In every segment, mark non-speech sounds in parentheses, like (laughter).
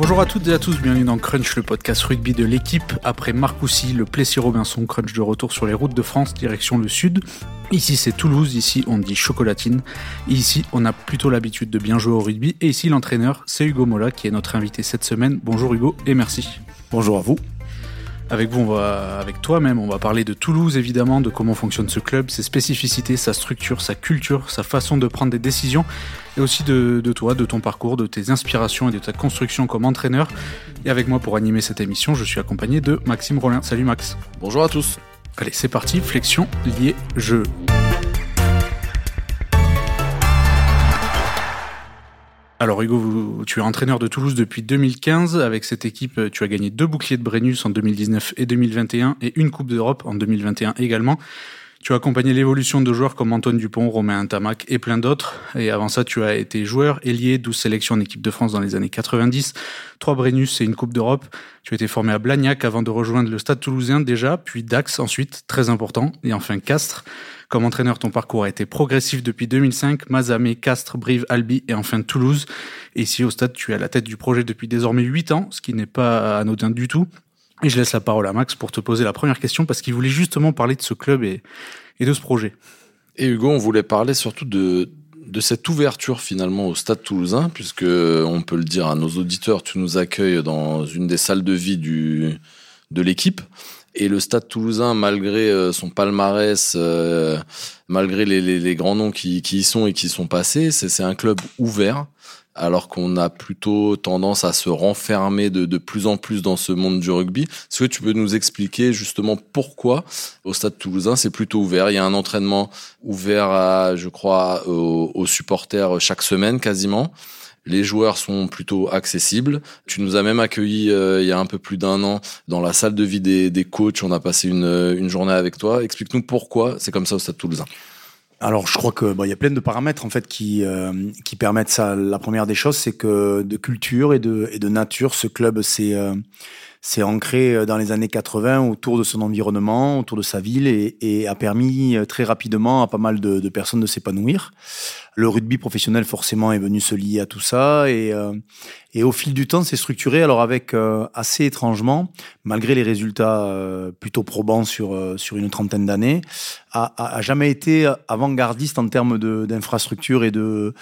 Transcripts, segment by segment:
Bonjour à toutes et à tous, bienvenue dans Crunch, le podcast rugby de l'équipe. Après Marcoussis, le Plessis Robinson, Crunch de retour sur les routes de France, direction le sud. Ici c'est Toulouse, ici on dit chocolatine. Ici on a plutôt l'habitude de bien jouer au rugby. Et ici l'entraîneur, c'est Hugo Mola qui est notre invité cette semaine. Bonjour Hugo et merci. Bonjour à vous. Avec vous, on va, avec toi même, on va parler de Toulouse évidemment, de comment fonctionne ce club, ses spécificités, sa structure, sa culture, sa façon de prendre des décisions, et aussi de, de toi, de ton parcours, de tes inspirations et de ta construction comme entraîneur. Et avec moi pour animer cette émission, je suis accompagné de Maxime Rollin. Salut Max. Bonjour à tous. Allez, c'est parti, flexion, lié, jeu. Alors Hugo, tu es entraîneur de Toulouse depuis 2015. Avec cette équipe, tu as gagné deux boucliers de Brennus en 2019 et 2021 et une Coupe d'Europe en 2021 également. Tu as accompagné l'évolution de joueurs comme Antoine Dupont, Romain Tamac et plein d'autres. Et avant ça, tu as été joueur, ailier, 12 sélections en équipe de France dans les années 90, trois Brennus et une Coupe d'Europe. Tu as été formé à Blagnac avant de rejoindre le Stade toulousain déjà, puis Dax ensuite, très important, et enfin Castres. Comme entraîneur, ton parcours a été progressif depuis 2005, Mazamé, Castres, Brive, Albi et enfin Toulouse. Et ici au stade, tu es à la tête du projet depuis désormais 8 ans, ce qui n'est pas anodin du tout. Et je laisse la parole à Max pour te poser la première question parce qu'il voulait justement parler de ce club et, de ce projet. Et Hugo, on voulait parler surtout de, cette ouverture finalement au Stade toulousain, puisque on peut le dire à nos auditeurs, tu nous accueilles dans une des salles de vie de l'équipe. Et le Stade toulousain, malgré euh, son palmarès, euh, malgré les, grands noms qui, y sont et qui sont passés, c'est un club ouvert, alors qu'on a plutôt tendance à se renfermer de, plus en plus dans ce monde du rugby. Est-ce que tu peux nous expliquer justement pourquoi au Stade toulousain c'est plutôt ouvert? Il y a un entraînement ouvert, à, je crois, aux supporters chaque semaine quasiment. Les joueurs sont plutôt accessibles. Tu nous as même accueillis euh, il y a un peu plus d'un an dans la salle de vie des, des coachs. On a passé une, une journée avec toi. Explique-nous pourquoi c'est comme ça au Stade Toulousain. Alors, je crois que bon, il y a plein de paramètres en fait qui euh, qui permettent ça. La première des choses, c'est que de culture et de et de nature, ce club c'est euh, s'est ancré dans les années 80 autour de son environnement, autour de sa ville et, et a permis euh, très rapidement à pas mal de, de personnes de s'épanouir. Le rugby professionnel forcément est venu se lier à tout ça. Et, euh, et au fil du temps c'est structuré. Alors avec euh, assez étrangement, malgré les résultats euh, plutôt probants sur sur une trentaine d'années, a, a, jamais été avant-gardiste en termes d'infrastructure et de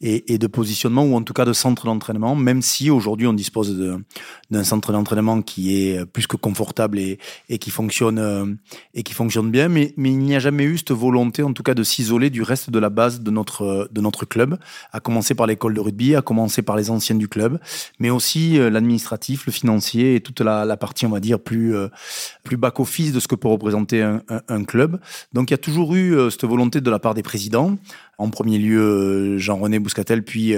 et, de positionnement ou en tout cas de centre d'entraînement, même si aujourd'hui on dispose d'un centre d'entraînement qui est plus que confortable et, et qui fonctionne et qui fonctionne bien, mais mais il n'y a jamais eu cette volonté en tout cas de s'isoler du reste de la base de notre de notre club, à commencer par l'école de rugby, à commencer par les anciennes du club, mais aussi euh, l'administratif, le financier et toute la, partie, on va dire, plus, euh, plus back-office de ce que peut représenter un, club. Donc il y a toujours eu euh, cette volonté de la part des présidents, en premier lieu Jean-René Bouscatel, puis,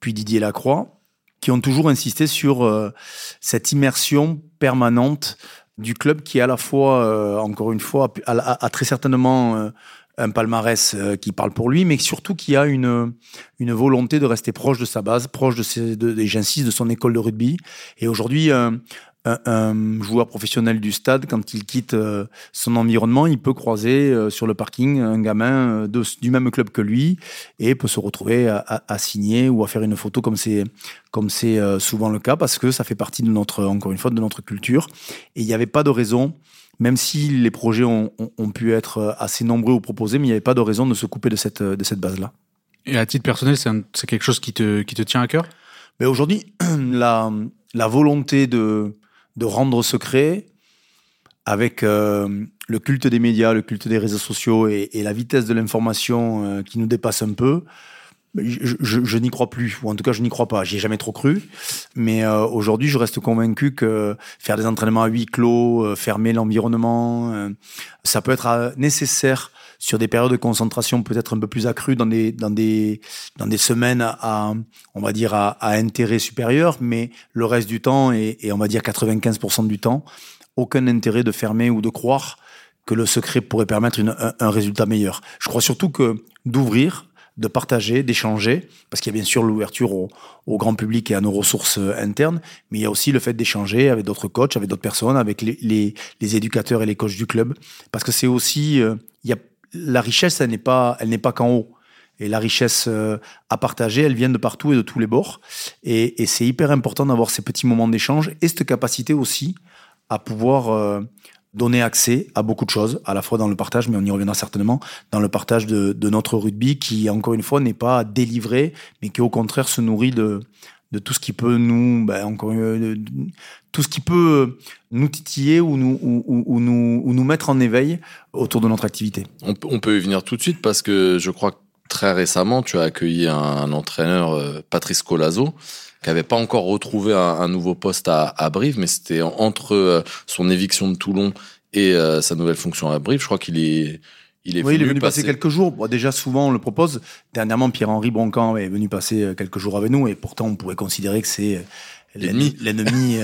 puis Didier Lacroix, qui ont toujours insisté sur cette immersion permanente du club qui à la fois, encore une fois, a très certainement un palmarès euh, qui parle pour lui, mais surtout qui a une, une volonté de rester proche de sa base, proche de, ses, de, j'insiste, de son école de rugby. Et aujourd'hui, un, un, un, joueur professionnel du stade, quand il quitte euh, son environnement, il peut croiser euh, sur le parking un gamin de, du même club que lui et peut se retrouver à, à, à signer ou à faire une photo comme c'est comme c'est souvent le cas parce que ça fait partie de notre encore une fois de notre culture et il n'y avait pas de raison même si les projets ont, ont, ont, pu être assez nombreux ou proposés, mais il n'y avait pas de raison de se couper de cette, de cette base-là. Et à titre personnel, c'est quelque chose qui te, qui te tient à cœur? Mais aujourd'hui, (clears throat) la, la volonté de, de rendre secret, avec euh, le culte des médias, le culte des réseaux sociaux et, et la vitesse de l'information euh, qui nous dépasse un peu, je, je, je n'y crois plus, ou en tout cas je n'y crois pas. J'y ai jamais trop cru, mais euh, aujourd'hui je reste convaincu que faire des entraînements à huis clos, euh, fermer l'environnement, euh, ça peut être euh, nécessaire sur des périodes de concentration peut-être un peu plus accrues dans des dans des dans des semaines à on va dire à, à intérêt supérieur, mais le reste du temps et, et on va dire 95% du temps, aucun intérêt de fermer ou de croire que le secret pourrait permettre une, un, un résultat meilleur. Je crois surtout que d'ouvrir de partager, d'échanger, parce qu'il y a bien sûr l'ouverture au, grand public et à nos ressources euh, internes, mais il y a aussi le fait d'échanger avec d'autres coachs, avec d'autres personnes, avec les, les, les, éducateurs et les coachs du club, parce que c'est aussi, euh, il y a, la richesse, elle n'est pas, elle n'est pas qu'en haut. et la richesse à partager, elle vient de partout et de tous les bords. Et c'est hyper important d'avoir ces petits moments d'échange et cette capacité aussi à pouvoir donner accès à beaucoup de choses, à la fois dans le partage, mais on y reviendra certainement, dans le partage de, notre rugby qui, encore une fois, n'est pas délivré, mais qui au contraire se nourrit de, tout ce qui peut nous, ben, encore tout ce qui peut nous titiller ou nous, ou, ou, nous, ou nous mettre en éveil autour de notre activité. On, peut y venir tout de suite parce que je crois que très récemment, tu as accueilli un, entraîneur, euh, Patrice Colazo, qui avait pas encore retrouvé un, nouveau poste à, à Brive, mais c'était entre euh, son éviction de Toulon et euh, sa nouvelle fonction à Brive. Je crois qu'il est il est, oui, venu, il est venu passer... quelques jours. Bon, déjà, souvent, on le propose. Dernièrement, Pierre-Henri Broncan est venu passer euh, quelques jours avec nous, et pourtant, on pourrait considérer que c'est l'ennemi, l'ennemi,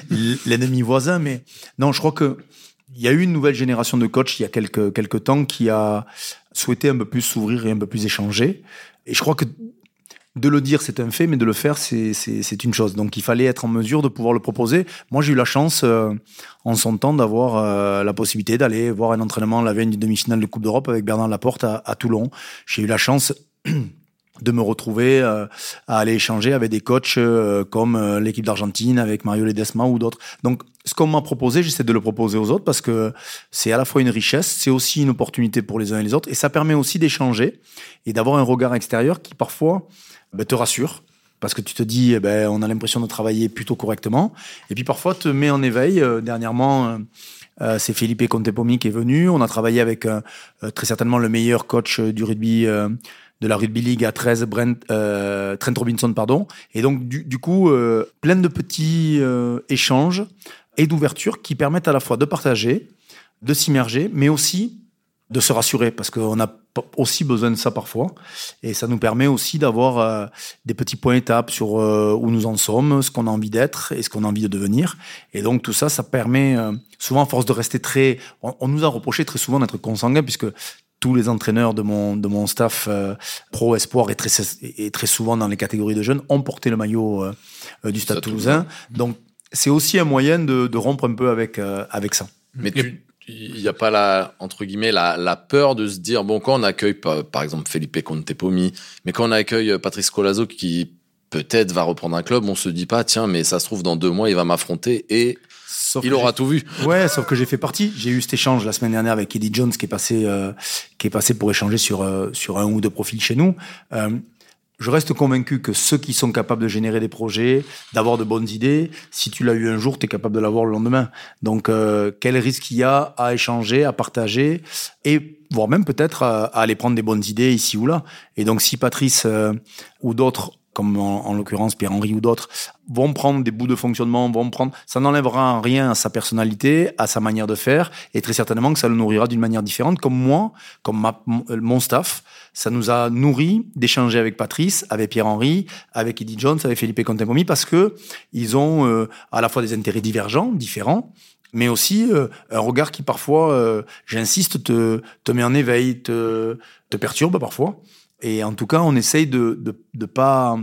(laughs) l'ennemi voisin. Mais non, je crois que il y a eu une nouvelle génération de coachs il y a quelques quelques temps qui a souhaité un peu plus s'ouvrir et un peu plus échanger. Et je crois que de le dire, c'est un fait, mais de le faire, c'est une chose. Donc il fallait être en mesure de pouvoir le proposer. Moi, j'ai eu la chance, euh, en son temps, d'avoir euh, la possibilité d'aller voir un entraînement la veille du demi-finale de Coupe d'Europe avec Bernard Laporte à, à Toulon. J'ai eu la chance (clears throat) de me retrouver euh, à aller échanger avec des coachs comme l'équipe d'Argentine, avec Mario Ledesma ou d'autres. Donc, ce qu'on m'a proposé, j'essaie de le proposer aux autres parce que c'est à la fois une richesse, c'est aussi une opportunité pour les uns et les autres, et ça permet aussi d'échanger et d'avoir un regard extérieur qui parfois ben, te rassure parce que tu te dis, eh ben, on a l'impression de travailler plutôt correctement. Et puis parfois, te met en éveil. Euh, dernièrement, euh, euh, c'est Philippe Contepomi qui est venu. On a travaillé avec très certainement le meilleur coach du rugby de la Rugby League à 13, Brent, Trent Robinson, pardon. Et donc, du, du coup, plein de petits échanges et d'ouverture qui permettent à la fois de partager, de s'immerger, mais aussi de se rassurer parce qu'on a aussi besoin de ça parfois. Et ça nous permet aussi d'avoir euh, des petits points étapes sur euh, où nous en sommes, ce qu'on a envie d'être et ce qu'on a envie de devenir. Et donc tout ça ça permet euh, souvent à force de rester très on, nous a reproché très souvent d'être consanguin puisque tous les entraîneurs de mon de mon staff pro espoir et très et très souvent dans les catégories de jeunes ont porté le maillot du Stade Toulousain. donc c'est aussi un moyen de, de rompre un peu avec avec ça. Mais tu il n'y a pas la entre guillemets la, la, peur de se dire bon quand on accueille par, exemple Felipe Contepomi mais quand on accueille Patrice Colazo qui peut-être va reprendre un club on se dit pas tiens mais ça se trouve dans deux mois il va m'affronter et il aura tout vu. Ouais, sauf que j'ai fait partie. J'ai eu cet échange la semaine dernière avec Eddie Jones qui est passé, euh, qui est passé pour échanger sur euh, sur un ou deux profils chez nous. Euh, je reste convaincu que ceux qui sont capables de générer des projets, d'avoir de bonnes idées, si tu l'as eu un jour, tu es capable de l'avoir le lendemain. Donc, euh, quel risque il y a à échanger, à partager, et voire même peut-être à, aller prendre des bonnes idées ici ou là. Et donc, si Patrice euh, ou d'autres comme en, l'occurrence Pierre-Henri ou d'autres, vont prendre des bouts de fonctionnement, vont prendre, ça n'enlèvera rien à sa personnalité, à sa manière de faire, et très certainement que ça le nourrira d'une manière différente, comme moi, comme ma, mon staff, ça nous a nourri d'échanger avec Patrice, avec Pierre-Henri, avec Eddie Jones, avec Philippe Contempomi, parce que ils ont euh, à la fois des intérêts divergents, différents, mais aussi euh, un regard qui parfois, euh, j'insiste, te, te met en éveil, te, te perturbe parfois. Et en tout cas, on essaye de de, de pas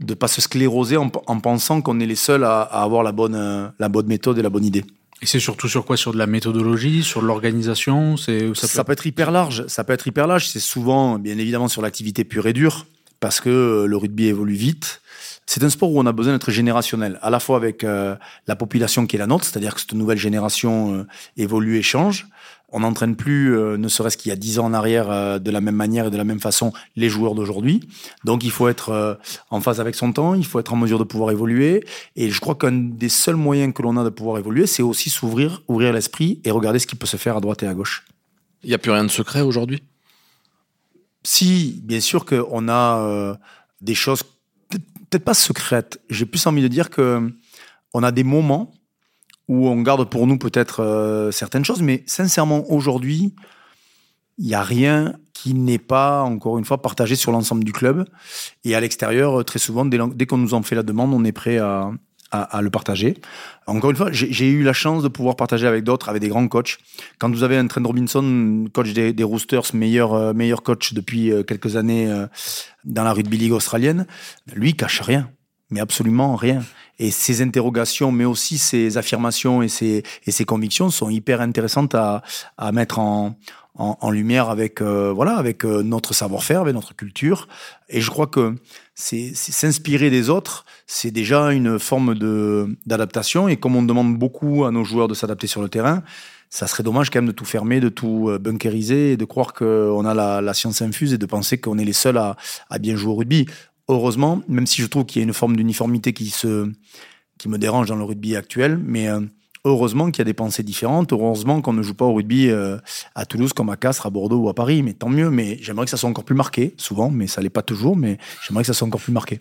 de pas se scléroser en, en pensant qu'on est les seuls à, à, avoir la bonne la bonne méthode et la bonne idée. Et c'est surtout sur quoi? Sur de la méthodologie, sur l'organisation? C'est ça, ça, peut être hyper large. Ça peut être hyper large. C'est souvent, bien évidemment, sur l'activité pure et dure, parce que le rugby évolue vite. C'est un sport où on a besoin d'être générationnel, à la fois avec euh, la population qui est la nôtre, c'est-à-dire que cette nouvelle génération euh, évolue et change, on n'entraîne plus, euh, ne serait-ce qu'il y a dix ans en arrière, euh, de la même manière et de la même façon les joueurs d'aujourd'hui. Donc il faut être euh, en phase avec son temps, il faut être en mesure de pouvoir évoluer. Et je crois qu'un des seuls moyens que l'on a de pouvoir évoluer, c'est aussi s'ouvrir, ouvrir l'esprit et regarder ce qui peut se faire à droite et à gauche. Il n'y a plus rien de secret aujourd'hui? Si, bien sûr qu'on a des choses, peut-être pas secrètes. J'ai plus envie de dire que on a des moments où on garde pour nous peut-être euh, certaines choses, mais sincèrement, aujourd'hui, il n'y a rien qui n'est pas, encore une fois, partagé sur l'ensemble du club. Et à l'extérieur, très souvent, dès, qu'on nous en fait la demande, on est prêt à, à, le partager. Encore une fois, j'ai eu la chance de pouvoir partager avec d'autres, avec des grands coachs. Quand vous avez un Trent Robinson, coach des, Roosters, meilleur, euh, meilleur coach depuis euh, quelques années dans la rugby league australienne, lui, il cache rien mais absolument rien. Et ces interrogations, mais aussi ces affirmations et ces, et ces convictions sont hyper intéressantes à, à mettre en, en, lumière avec voilà avec notre savoir-faire, avec notre culture. Et je crois que c'est s'inspirer des autres, c'est déjà une forme de d'adaptation. Et comme on demande beaucoup à nos joueurs de s'adapter sur le terrain, ça serait dommage quand même de tout fermer, de tout bunkériser et de croire qu'on a la, la, science infuse et de penser qu'on est les seuls à, à bien jouer au rugby heureusement, même si je trouve qu'il y a une forme d'uniformité qui qui me dérange dans le rugby actuel, mais euh, heureusement qu'il y a des pensées différentes. Heureusement qu'on ne joue pas au rugby euh, à Toulouse comme à Castres, à Bordeaux ou à Paris, mais tant mieux. Mais j'aimerais que ça soit encore plus marqué, souvent, mais ça l'est pas toujours. Mais j'aimerais que ça soit encore plus marqué.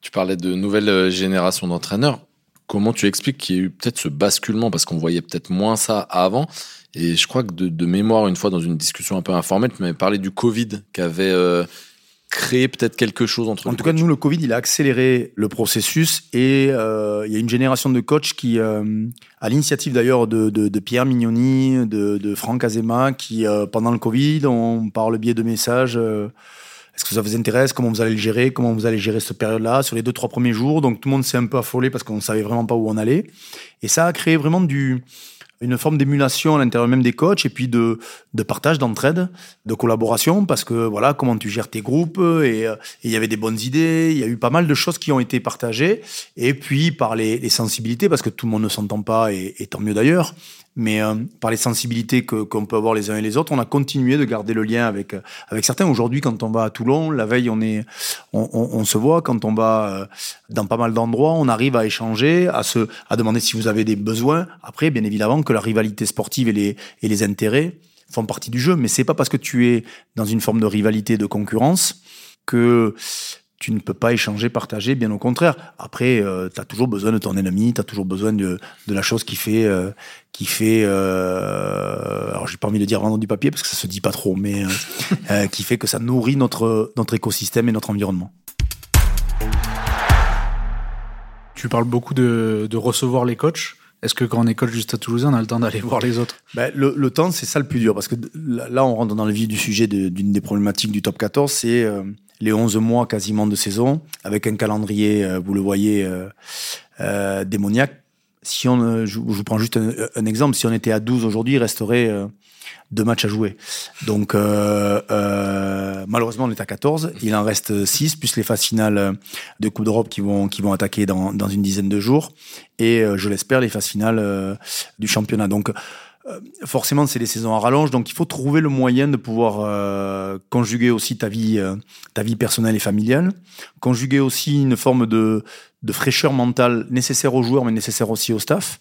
Tu parlais de nouvelle euh, génération d'entraîneurs. Comment tu expliques qu'il y a eu peut-être ce basculement? Parce qu'on voyait peut-être moins ça avant et je crois que de, mémoire, une fois dans une discussion un peu informelle, tu m'avais parlé du Covid qui avait créer peut-être quelque chose entre En tout cas, nous, le Covid, il a accéléré le processus et euh, il y a une génération de coachs qui, euh, à l'initiative d'ailleurs de, de, Pierre Mignoni, de, de Franck Azema, qui, euh, pendant le Covid, ont, par le biais de messages, est-ce que ça vous intéresse? Comment vous allez le gérer? Comment vous allez gérer cette période-là? Sur les deux, trois premiers jours. Donc, tout le monde s'est un peu affolé parce qu'on ne savait vraiment pas où on allait. Et ça a créé vraiment du une forme d'émulation à l'intérieur même des coachs et puis de, de partage, d'entraide, de collaboration parce que voilà comment tu gères tes groupes et il y avait des bonnes idées, il y a eu pas mal de choses qui ont été partagées. Et puis par les, les sensibilités parce que tout le monde ne s'entend pas et, et tant mieux d'ailleurs mais euh, par les sensibilités que qu'on peut avoir les uns et les autres, on a continué de garder le lien avec euh, avec certains. Aujourd'hui, quand on va à Toulon, la veille, on est on, se voit. Quand on va euh, dans pas mal d'endroits, on arrive à échanger, à se à demander si vous avez des besoins. Après, bien évidemment, que la rivalité sportive et les et les intérêts font partie du jeu, mais c'est pas parce que tu es dans une forme de rivalité, de concurrence que tu ne peux pas échanger, partager, bien au contraire. Après, euh, tu as toujours besoin de ton ennemi, tu as toujours besoin de, de la chose qui fait, euh, qui fait euh, alors j'ai pas envie de dire vendre du papier parce que ça se dit pas trop, mais euh, (laughs) euh, qui fait que ça nourrit notre, notre écosystème et notre environnement. Tu parles beaucoup de, de recevoir les coachs. Est-ce que quand on est coach juste à Toulouse, on a le temps d'aller voir les autres? Ben, le, le, temps, c'est ça le plus dur, parce que là, on rentre dans le vif du sujet d'une des problématiques du top 14, c'est les 11 mois quasiment de saison, avec un calendrier, euh, vous le voyez, euh, euh, démoniaque. Si on, je, vous prends juste un, exemple, si on était à 12 aujourd'hui, il resterait deux matchs à jouer. Donc malheureusement, on est à 14. Il en reste 6, plus les phases finales de Coupe d'Europe qui vont, qui vont attaquer dans, dans une dizaine de jours. Et je l'espère, les phases finales du championnat. Donc euh, forcément, c'est des saisons à rallonge, donc il faut trouver le moyen de pouvoir euh, conjuguer aussi ta vie, euh, ta vie personnelle et familiale, conjuguer aussi une forme de, de fraîcheur mentale nécessaire aux joueurs, mais nécessaire aussi au staff.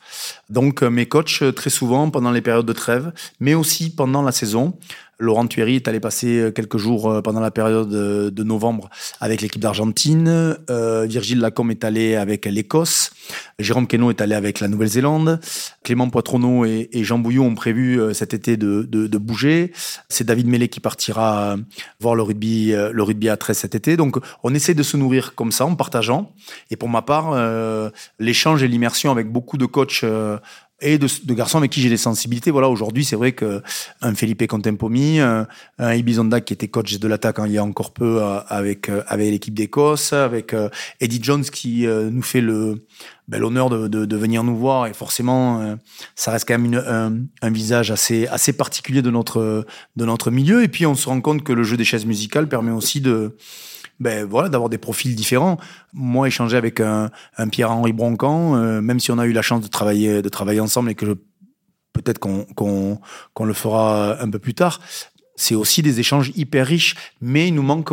Donc, mes coachs, très souvent, pendant les périodes de trêve, mais aussi pendant la saison, Laurent Thuéry est allé passer euh, quelques jours euh, pendant la période de novembre avec l'équipe d'Argentine. Euh, Virgile Lacombe est allé avec l'Écosse. Jérôme Queneau est allé avec la Nouvelle-Zélande. Clément Poitronneau et, Jean Bouillot ont prévu cet été de, de, bouger. C'est David Mellet qui partira voir le rugby, le rugby à 13 cet été. Donc on essaie de se nourrir comme ça en partageant. Et pour ma part, l'échange et l'immersion avec beaucoup de coachs et de, de, garçons avec qui j'ai des sensibilités. Voilà, aujourd'hui, c'est vrai que un Felipe Contempomi, un, un Ibizonda qui était coach de l'attaque il y a encore peu euh, avec euh, avec l'équipe d'Écosse, avec euh, Eddie Jones qui nous fait le ben, l'honneur de, de, de, venir nous voir et forcément ça reste quand même un, un, visage assez assez particulier de notre de notre milieu et puis on se rend compte que le jeu des chaises musicales permet aussi de ben voilà, d'avoir des profils différents. Moi, échanger avec un, Pierre-Henri Broncan, euh, même si on a eu la chance de travailler, de travailler ensemble et que peut-être qu'on qu'on qu'on le fera un peu plus tard, c'est aussi des échanges hyper riches, mais il nous manque,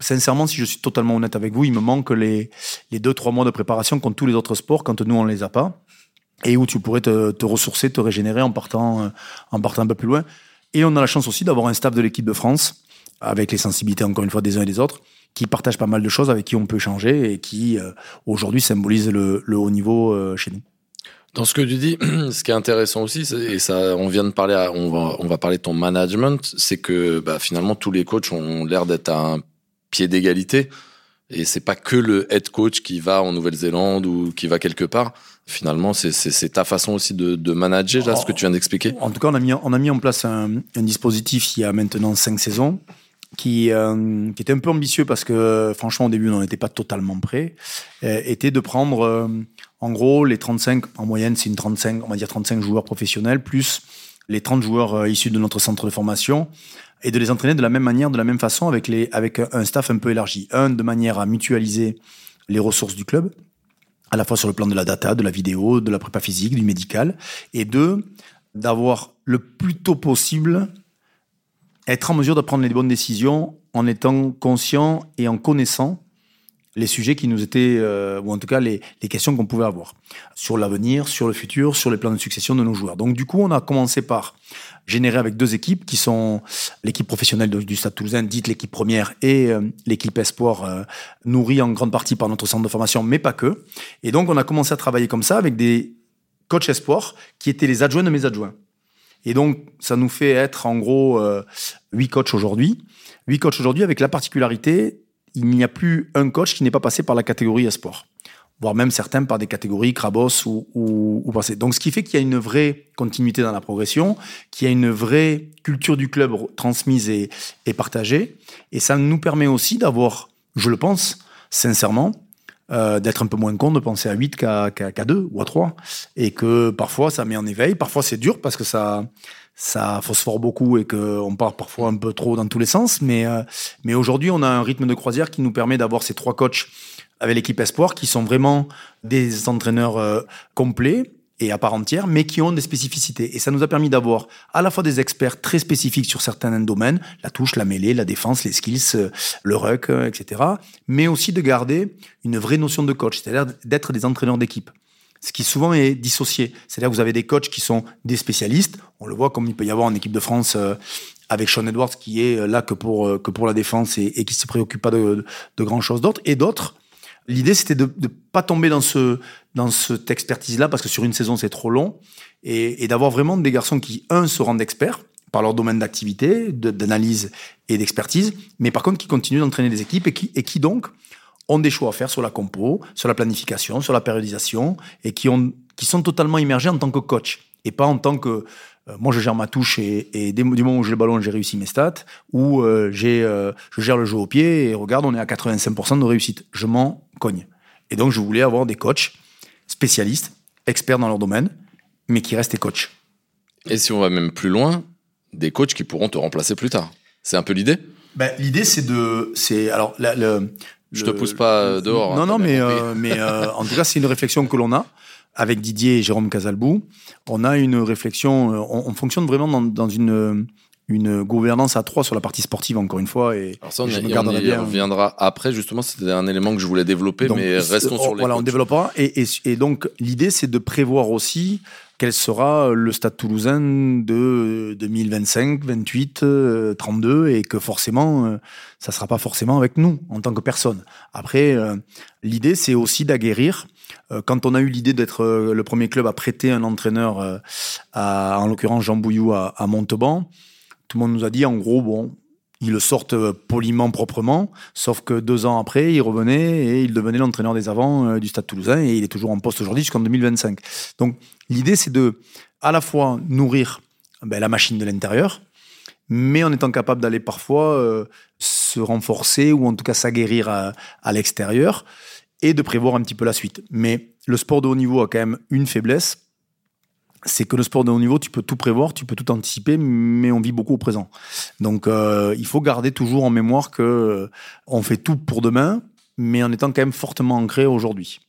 sincèrement, si je suis totalement honnête avec vous, il me manque les, les deux, trois mois de préparation comme tous les autres sports quand nous on les a pas, et où tu pourrais te, te ressourcer, te régénérer en partant, en partant un peu plus loin. Et on a la chance aussi d'avoir un staff de l'équipe de France, avec les sensibilités encore une fois des uns et des autres, qui partagent pas mal de choses, avec qui on peut échanger et qui euh, aujourd'hui symbolisent le, le, haut niveau euh, chez nous. Dans ce que tu dis, (clears throat) ce qui est intéressant aussi, et ça, on vient de parler, on va, on va parler de ton management, c'est que bah, finalement tous les coachs ont l'air d'être à un pied d'égalité, et c'est pas que le head coach qui va en Nouvelle-Zélande ou qui va quelque part. Finalement, c'est ta façon aussi de, de manager, là, ce que tu viens d'expliquer. En tout cas, on a mis, on a mis en place un, un dispositif il y a maintenant cinq saisons qui, euh, qui était un peu ambitieux parce que franchement au début on n'était pas totalement prêt, euh, était de prendre euh, en gros les 35, en moyenne c'est une 35, on va dire 35 joueurs professionnels plus les 30 joueurs issus de notre centre de formation et de les entraîner de la même manière, de la même façon, avec, les, avec un staff un peu élargi. Un, de manière à mutualiser les ressources du club, à la fois sur le plan de la data, de la vidéo, de la prépa physique, du médical, et deux, d'avoir le plus tôt possible être en mesure de prendre les bonnes décisions en étant conscient et en connaissant les sujets qui nous étaient, euh, ou en tout cas les, les questions qu'on pouvait avoir sur l'avenir, sur le futur, sur les plans de succession de nos joueurs. Donc du coup, on a commencé par générer avec deux équipes qui sont l'équipe professionnelle du Stade Toulousain, dite l'équipe première, et euh, l'équipe Espoir, euh, nourrie en grande partie par notre centre de formation, mais pas que. Et donc, on a commencé à travailler comme ça avec des coachs Espoir qui étaient les adjoints de mes adjoints. Et donc, ça nous fait être en gros huit coachs aujourd'hui. Huit coachs aujourd'hui avec la particularité il n'y a plus un coach qui n'est pas passé par la catégorie sport voire même certains par des catégories Krabos ou, ou, ou passé. Donc, ce qui fait qu'il y a une vraie continuité dans la progression, qu'il y a une vraie culture du club transmise et, et partagée. Et ça nous permet aussi d'avoir, je le pense, sincèrement, euh, d'être un peu moins con de penser à 8 qu'à qu 2 ou à 3. Et que parfois, ça met en éveil. Parfois, c'est dur parce que ça, ça phosphore beaucoup et qu'on part parfois un peu trop dans tous les sens. Mais, euh, mais aujourd'hui, on a un rythme de croisière qui nous permet d'avoir ces trois coachs avec l'équipe Espoir qui sont vraiment des entraîneurs euh, complets et à part entière, mais qui ont des spécificités. Et ça nous a permis d'avoir à la fois des experts très spécifiques sur certains domaines, la touche, la mêlée, la défense, les skills, euh, le ruck, etc., mais aussi de garder une vraie notion de coach, c'est-à-dire d'être des entraîneurs d'équipe ce qui souvent est dissocié. C'est-à-dire que vous avez des coachs qui sont des spécialistes, on le voit comme il peut y avoir en équipe de France euh, avec Sean Edwards qui est euh, là que pour, euh, que pour la défense et, qui se préoccupe pas de, de, grand chose d'autre, et d'autres. L'idée, c'était de ne pas tomber dans, ce, dans cette expertise-là, parce que sur une saison, c'est trop long, et, d'avoir vraiment des garçons qui, un, se rendent experts par leur domaine d'activité, d'analyse et d'expertise, mais par contre qui continuent d'entraîner des équipes et qui, et qui donc ont des choix à faire sur la compo, sur la planification, sur la périodisation, et qui, ont, qui sont totalement immergés en tant que coach, et pas en tant que euh, moi je gère ma touche et, et du moment où j'ai le ballon j'ai réussi mes stats, ou euh, j'ai euh, je gère le jeu au pied et regarde on est à 85% de réussite. Je m'en cogne. Et donc je voulais avoir des coachs spécialistes, experts dans leur domaine, mais qui restent des coachs. Et si on va même plus loin, des coachs qui pourront te remplacer plus tard. C'est un peu l'idée? Ben, L'idée, c'est de. c'est Alors, le, je te pousse pas euh, dehors. Non, hein, non, mais, euh, mais euh, en (laughs) tout cas, c'est une réflexion que l'on a avec Didier et Jérôme Casalbou. On a une réflexion, on, fonctionne vraiment dans, dans, une, une gouvernance à trois sur la partie sportive, encore une fois. Et, Alors ça, on, y, reviendra après, justement, c'était un élément que je voulais développer, mais restons sur les Voilà, on développera. Et, et, et donc, l'idée, c'est de prévoir aussi quel sera le stade toulousain de 2025, 28, 32 et que forcément, euh, ça sera pas forcément avec nous en tant que personne. Après, euh, l'idée, c'est aussi d'aguerrir. Euh, quand on a eu l'idée d'être le premier club à prêter un entraîneur, à, en l'occurrence Jean Bouillou à, à Montauban, tout le monde nous a dit en gros, bon, ils le sortent euh, poliment, proprement, sauf que deux ans après, il revenait et il devenait l'entraîneur des avants euh, du Stade Toulousain et il est toujours en poste aujourd'hui jusqu'en 2025. Donc l'idée, c'est de à la fois nourrir ben, la machine de l'intérieur, mais en étant capable d'aller parfois euh, se renforcer ou en tout cas s'aguerrir à, à l'extérieur et de prévoir un petit peu la suite. Mais le sport de haut niveau a quand même une faiblesse, c'est que le sport de haut niveau, tu peux tout prévoir, tu peux tout anticiper, mais on vit beaucoup au présent. Donc, euh, il faut garder toujours en mémoire que euh, on fait tout pour demain, mais en étant quand même fortement ancré aujourd'hui.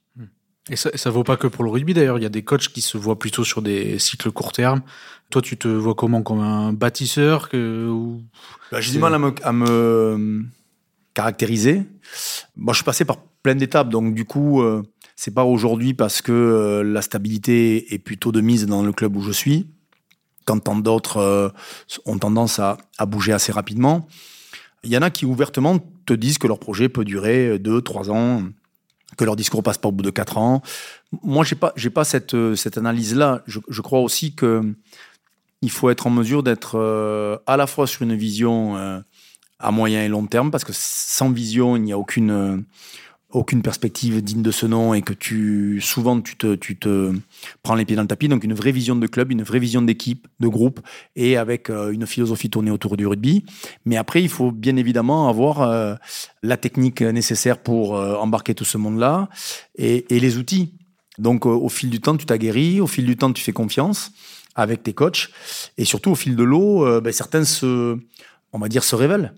Et ça, ça vaut pas que pour le rugby d'ailleurs. Il y a des coachs qui se voient plutôt sur des cycles court terme. Toi, tu te vois comment? Comme un bâtisseur que, ou... bah, J'ai du mal à me, à me caractériser. Moi, je suis passé par plein d'étapes, donc du coup. Euh, c'est pas aujourd'hui parce que euh, la stabilité est plutôt de mise dans le club où je suis, quand tant d'autres euh, ont tendance à, bouger assez rapidement. Il y en a qui ouvertement te disent que leur projet peut durer deux, trois ans, que leur discours passe pas au bout de quatre ans. Moi, j'ai pas, j'ai pas cette, euh, cette analyse-là. Je, crois aussi que il faut être en mesure d'être à la fois sur une vision à moyen et long terme, parce que sans vision, il n'y a aucune aucune perspective digne de ce nom et que tu souvent tu te, tu te prends les pieds dans le tapis. Donc une vraie vision de club, une vraie vision d'équipe, de groupe et avec euh, une philosophie tournée autour du rugby. Mais après, il faut bien évidemment avoir euh, la technique nécessaire pour euh, embarquer tout ce monde-là et, les outils. Donc au fil du temps, tu t'aguerris, au fil du temps, tu fais confiance avec tes coachs. Et surtout, au fil de l'eau, ben, certains on va dire, se révèlent.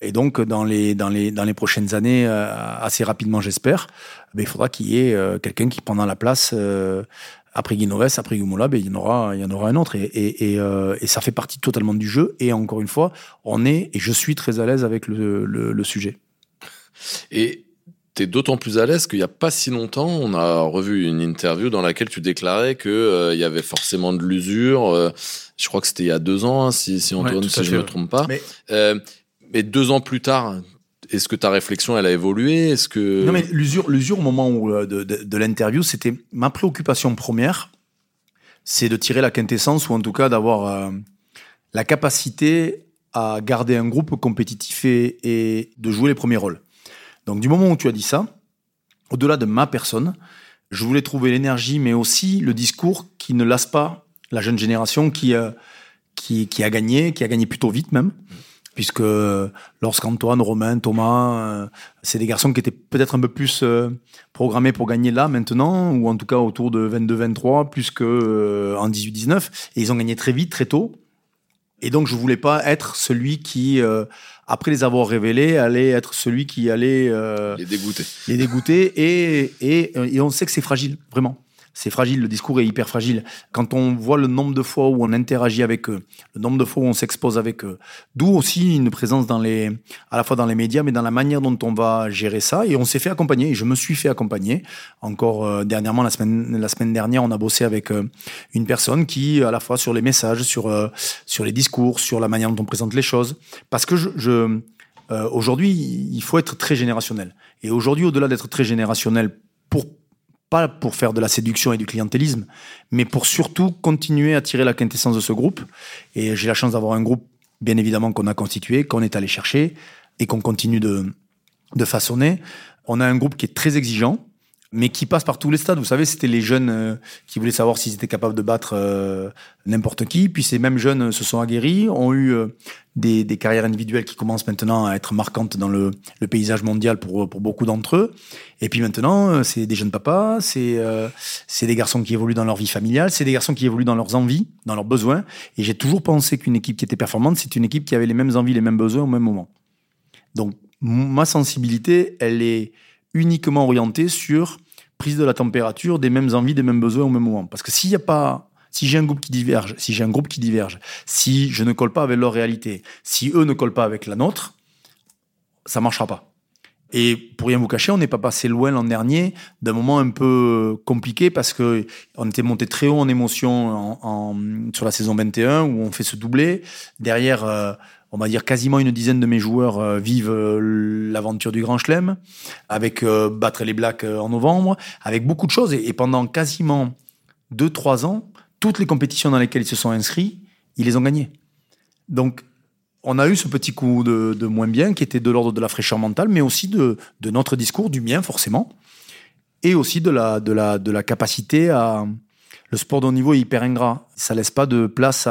Et donc, dans les, dans les, dans les prochaines années, euh, assez rapidement, j'espère, ben, il faudra qu'il y ait euh, quelqu'un qui prendra la place. après Guinoves, après Gumola, ben, il, y en aura, il y en aura un autre. Et, et, et, et, ça fait partie totalement du jeu. Et encore une fois, on est, et je suis très à l'aise avec le, le, le sujet. Et T'es d'autant plus à l'aise qu'il n'y a pas si longtemps, on a revu une interview dans laquelle tu déclarais que euh, il y avait forcément de l'usure. Euh, je crois que c'était il y a deux ans, hein, si, si Antoine, si je ne me trompe pas. Mais... Euh, mais... deux ans plus tard, est-ce que ta réflexion elle a évolué? Est-ce que non mais l'usure, l'usure au moment où, de, de, l'interview, c'était ma préoccupation première, c'est de tirer la quintessence ou en tout cas d'avoir la capacité à garder un groupe compétitif et, et de jouer les premiers rôles. Donc du moment où tu as dit ça, au-delà de ma personne, je voulais trouver l'énergie, mais aussi le discours qui ne lasse pas la jeune génération qui, euh, qui, qui, a gagné, qui a gagné plutôt vite même. Puisque lorsqu'Antoine, Romain, Thomas, euh, c'est des garçons qui étaient peut-être un peu plus euh, programmés pour gagner là maintenant, ou en tout cas autour de 22-23, plus que en 18-19. Et ils ont gagné très vite, très tôt. Et donc je voulais pas être celui qui après les avoir révélés, allait être celui qui allait euh, les dégoûter. Les dégoûter et, et, et on sait que c'est fragile, vraiment c'est fragile, le discours est hyper fragile. Quand on voit le nombre de fois où on interagit avec eux, le nombre de fois où on s'expose avec eux, d'où aussi une présence dans les, à la fois dans les médias, mais dans la manière dont on va gérer ça. Et on s'est fait accompagner, et je me suis fait accompagner. Encore euh, dernièrement, la semaine, la semaine dernière, on a bossé avec euh, une personne qui, à la fois sur les messages, sur, euh, sur les discours, sur la manière dont on présente les choses. Parce que je, je aujourd'hui, il faut être très générationnel. Et aujourd'hui, au-delà d'être très générationnel pour pas pour faire de la séduction et du clientélisme, mais pour surtout continuer à tirer la quintessence de ce groupe. Et j'ai la chance d'avoir un groupe, bien évidemment, qu'on a constitué, qu'on est allé chercher et qu'on continue de, de façonner. On a un groupe qui est très exigeant, mais qui passe par tous les stades. Vous savez, c'était les jeunes euh, qui voulaient savoir s'ils étaient capables de battre euh, n'importe qui. Puis ces mêmes jeunes se sont aguerris, ont eu euh, des, carrières individuelles qui commencent maintenant à être marquantes dans le, paysage mondial pour, beaucoup d'entre eux. Et puis maintenant, c'est des jeunes papas, c'est des garçons qui évoluent dans leur vie familiale, c'est des garçons qui évoluent dans leurs envies, dans leurs besoins. Et j'ai toujours pensé qu'une équipe qui était performante, c'est une équipe qui avait les mêmes envies, les mêmes besoins au même moment. Donc ma sensibilité, elle est uniquement orienté sur prise de la température, des mêmes envies, des mêmes besoins au même moment. Parce que s'il n'y a pas, si j'ai un groupe qui diverge, si j'ai un groupe qui diverge, si je ne colle pas avec leur réalité, si eux ne collent pas avec la nôtre, ça marchera pas. Et pour rien vous cacher, on n'est pas passé loin l'an dernier d'un moment un peu compliqué parce que on était monté très haut en émotion en, sur la saison 21 où on fait se doubler. Derrière, euh, on va dire quasiment une dizaine de mes joueurs euh, vivent euh, l'aventure du Grand Chelem, avec euh, battre les Blacks en novembre, avec beaucoup de choses. Et, pendant quasiment 2-3 ans, toutes les compétitions dans lesquelles ils se sont inscrits, ils les ont gagnées. Donc, on a eu ce petit coup de, moins bien qui était de l'ordre de la fraîcheur mentale, mais aussi de, notre discours, du mien forcément, et aussi de la, capacité à... Le sport de haut niveau est hyper ingrat. Ça laisse pas de place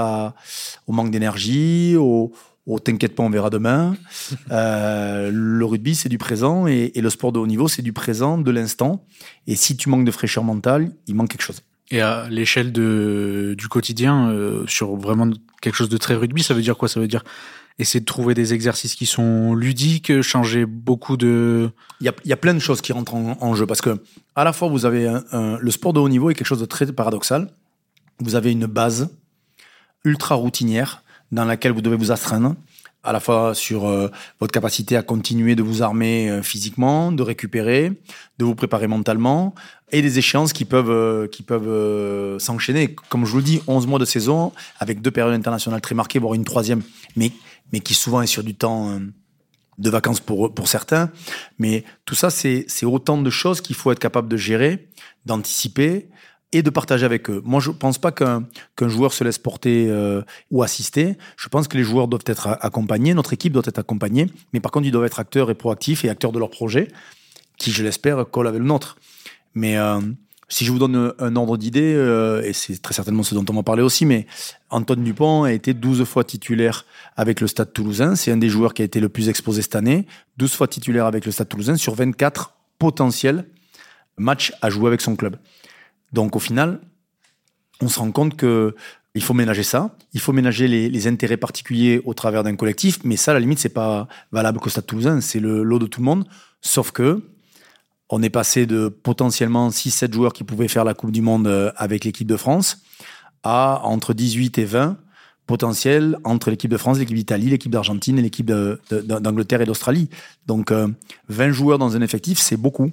au manque d'énergie, au, Oh, t'inquiète pas, on verra demain. (laughs) Euh, le rugby, c'est du présent et, le sport de haut niveau, c'est du présent, de l'instant. Et si tu manques de fraîcheur mentale, il manque quelque chose. Et à l'échelle de, du quotidien, euh, sur vraiment quelque chose de très rugby, ça veut dire quoi? Ça veut dire essayer de trouver des exercices qui sont ludiques, changer beaucoup de... Il y a, y a plein de choses qui rentrent en, jeu parce que à la fois, vous avez le sport de haut niveau est quelque chose de très paradoxal. Vous avez une base ultra routinière dans laquelle vous devez vous astreindre à la fois sur euh, votre capacité à continuer de vous armer euh, physiquement, de récupérer, de vous préparer mentalement, et des échéances qui peuvent, euh, qui peuvent s'enchaîner. Comme je vous le dis, 11 mois de saison, avec deux périodes internationales très marquées, voire une troisième, mais, mais qui souvent est sur du temps de vacances pour, pour certains. Mais tout ça, c'est autant de choses qu'il faut être capable de gérer, d'anticiper, et de partager avec eux. Moi, je pense pas qu'un qu'un joueur se laisse porter euh, ou assister. Je pense que les joueurs doivent être accompagnés, notre équipe doit être accompagnée, mais par contre, ils doivent être acteurs et proactifs et acteurs de leur projet, qui, je l'espère, collent avec le nôtre. Mais euh, si je vous donne un ordre d'idée, euh, et c'est très certainement ce dont on va parler aussi, mais Antoine Dupont a été 12 fois titulaire avec le Stade toulousain. C'est un des joueurs qui a été le plus exposé cette année. 12 fois titulaire avec le Stade toulousain sur 24 potentiels matchs à jouer avec son club. Donc au final, on se rend compte que Il faut ménager ça. Il faut ménager les, intérêts particuliers au travers d'un collectif. Mais ça, à la limite, c'est pas valable qu'au Stade Toulousain. C'est le lot de tout le monde. Sauf que on est passé de potentiellement 6-7 joueurs qui pouvaient faire la Coupe du Monde euh, avec l'équipe de France à entre 18 et 20 potentiels entre l'équipe de France, l'équipe d'Italie, l'équipe d'Argentine et l'équipe d'Angleterre et d'Australie. Donc 20 euh, joueurs dans un effectif, c'est beaucoup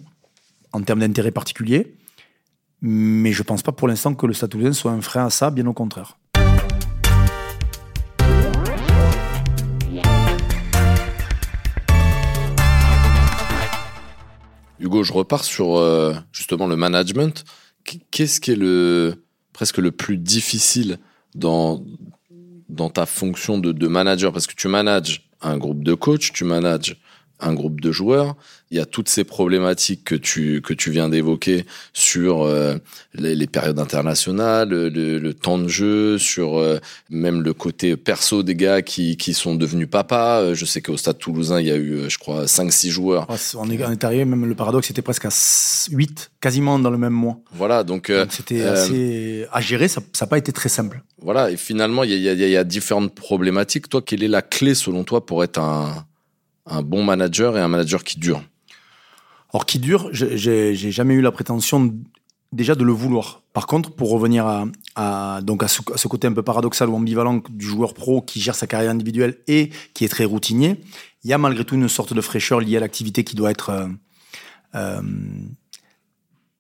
en termes d'intérêt particulier. Mais je ne pense pas pour l'instant que le Stade Toulousain soit un frein à ça, bien au contraire. Hugo, je repars sur euh, justement le management. Qu'est-ce qui est le presque le plus difficile dans dans ta fonction de, de manager? Parce que tu manages un groupe de coachs, tu manages un groupe de joueurs. Il y a toutes ces problématiques que tu que tu viens d'évoquer sur euh, les, périodes internationales, le, temps de jeu, sur euh, même le côté perso des gars qui qui sont devenus papas. Euh, je sais qu'au Stade Toulousain, il y a eu, je crois, 5 6 joueurs. on, est, on est arrivé même le paradoxe, c'était presque à 8 quasiment dans le même mois. Voilà, donc c'était assez à gérer. Ça n'a pas été très simple. Voilà, et finalement, il y a, y a différentes problématiques. Toi, quelle est la clé selon toi pour être un un bon manager et un manager qui dure Or, qui dure, j'ai jamais eu la prétention déjà de le vouloir. Par contre, pour revenir à, donc à ce, côté un peu paradoxal ou ambivalent du joueur pro qui gère sa carrière individuelle et qui est très routinier, il y a malgré tout une sorte de fraîcheur liée à l'activité qui doit être. Euh, euh,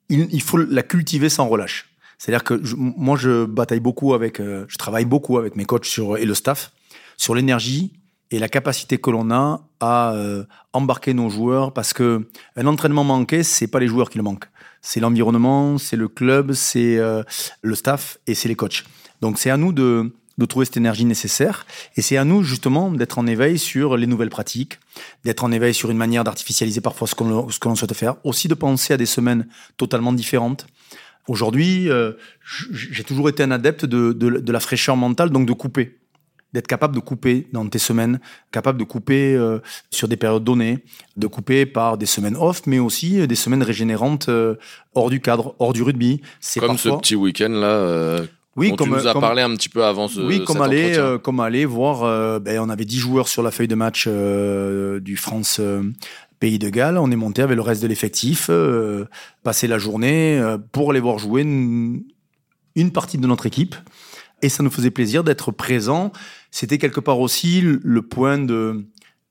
il, faut la cultiver sans relâche. C'est-à-dire que moi, je bataille beaucoup avec, euh, je travaille beaucoup avec mes coachs et le staff sur l'énergie et la capacité que l'on a à euh, embarquer nos joueurs parce que un entraînement manqué, c'est pas les joueurs qui le manquent, c'est l'environnement, c'est le club, c'est euh, le staff et c'est les coachs. Donc c'est à nous de, de trouver cette énergie nécessaire et c'est à nous justement d'être en éveil sur les nouvelles pratiques, d'être en éveil sur une manière d'artificialiser parfois ce, qu'on, ce que l'on souhaite faire, aussi de penser à des semaines totalement différentes. Aujourd'hui, euh, j'ai toujours été un adepte de, de, de la fraîcheur mentale, donc de couper d'être capable de couper dans tes semaines, capable de couper euh, sur des périodes données, de couper par des semaines off, mais aussi euh, des semaines régénérantes euh, hors du cadre, hors du rugby. C'est comme ce petit week-end là. oui, comme tu nous as parlé un petit peu avant ce. Oui, comme aller, comme aller voir. Ben, on avait 10 joueurs sur la feuille de match du France. Pays de Galles, on est monté avec le reste de l'effectif, passer la journée pour aller voir jouer une partie de notre équipe et ça nous faisait plaisir d'être présents. C'était quelque part aussi le point de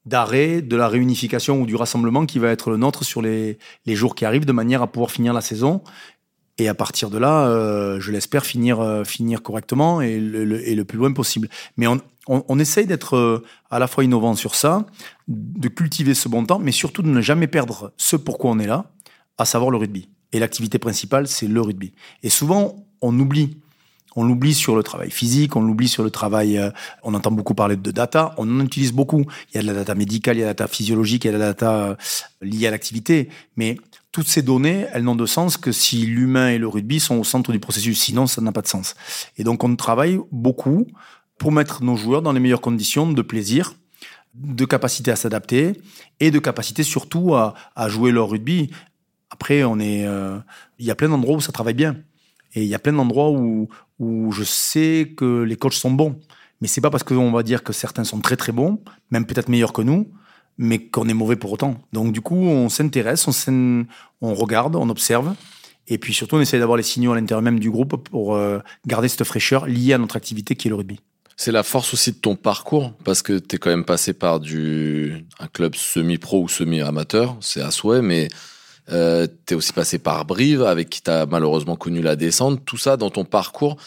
d'arrêt de la réunification ou du rassemblement qui va être le nôtre sur les, les jours qui arrivent de manière à pouvoir finir la saison et à partir de là, euh, je l'espère finir euh, finir correctement et le, le, plus loin possible. Mais on, on, on essaye d'être euh, à la fois innovant sur ça, de cultiver ce bon temps, mais surtout de ne jamais perdre ce pourquoi on est là, à savoir le rugby. Et l'activité principale, c'est le rugby. Et souvent, on oublie on l'oublie sur le travail physique, on l'oublie sur le travail. Euh, on entend beaucoup parler de data, on en utilise beaucoup. Il y a de la data médicale, il y a de la data physiologique, il y a de la data euh, liée à l'activité. Mais toutes ces données, elles n'ont de sens que si l'humain et le rugby sont au centre du processus. Sinon, ça n'a pas de sens. Et donc, on travaille beaucoup pour mettre nos joueurs dans les meilleures conditions de plaisir, de capacité à s'adapter et de capacité surtout à, jouer leur rugby. Après, on est, euh, il y a plein d'endroits où ça travaille bien. Et il y a plein d'endroits où, où je sais que les coachs sont bons. Mais c'est pas parce qu'on va dire que certains sont très très bons, même peut-être meilleurs que nous, mais qu'on est mauvais pour autant. Donc du coup, on s'intéresse, on, regarde, on observe. Et puis surtout, on essaie d'avoir les signaux à l'intérieur même du groupe pour euh, garder cette fraîcheur liée à notre activité qui est le rugby. C'est la force aussi de ton parcours, parce que tu es quand même passé par du, un club semi-pro ou semi-amateur, c'est à souhait, mais euh, tu es aussi passé par Brive, avec qui tu as malheureusement connu la descente. Tout ça, dans ton parcours,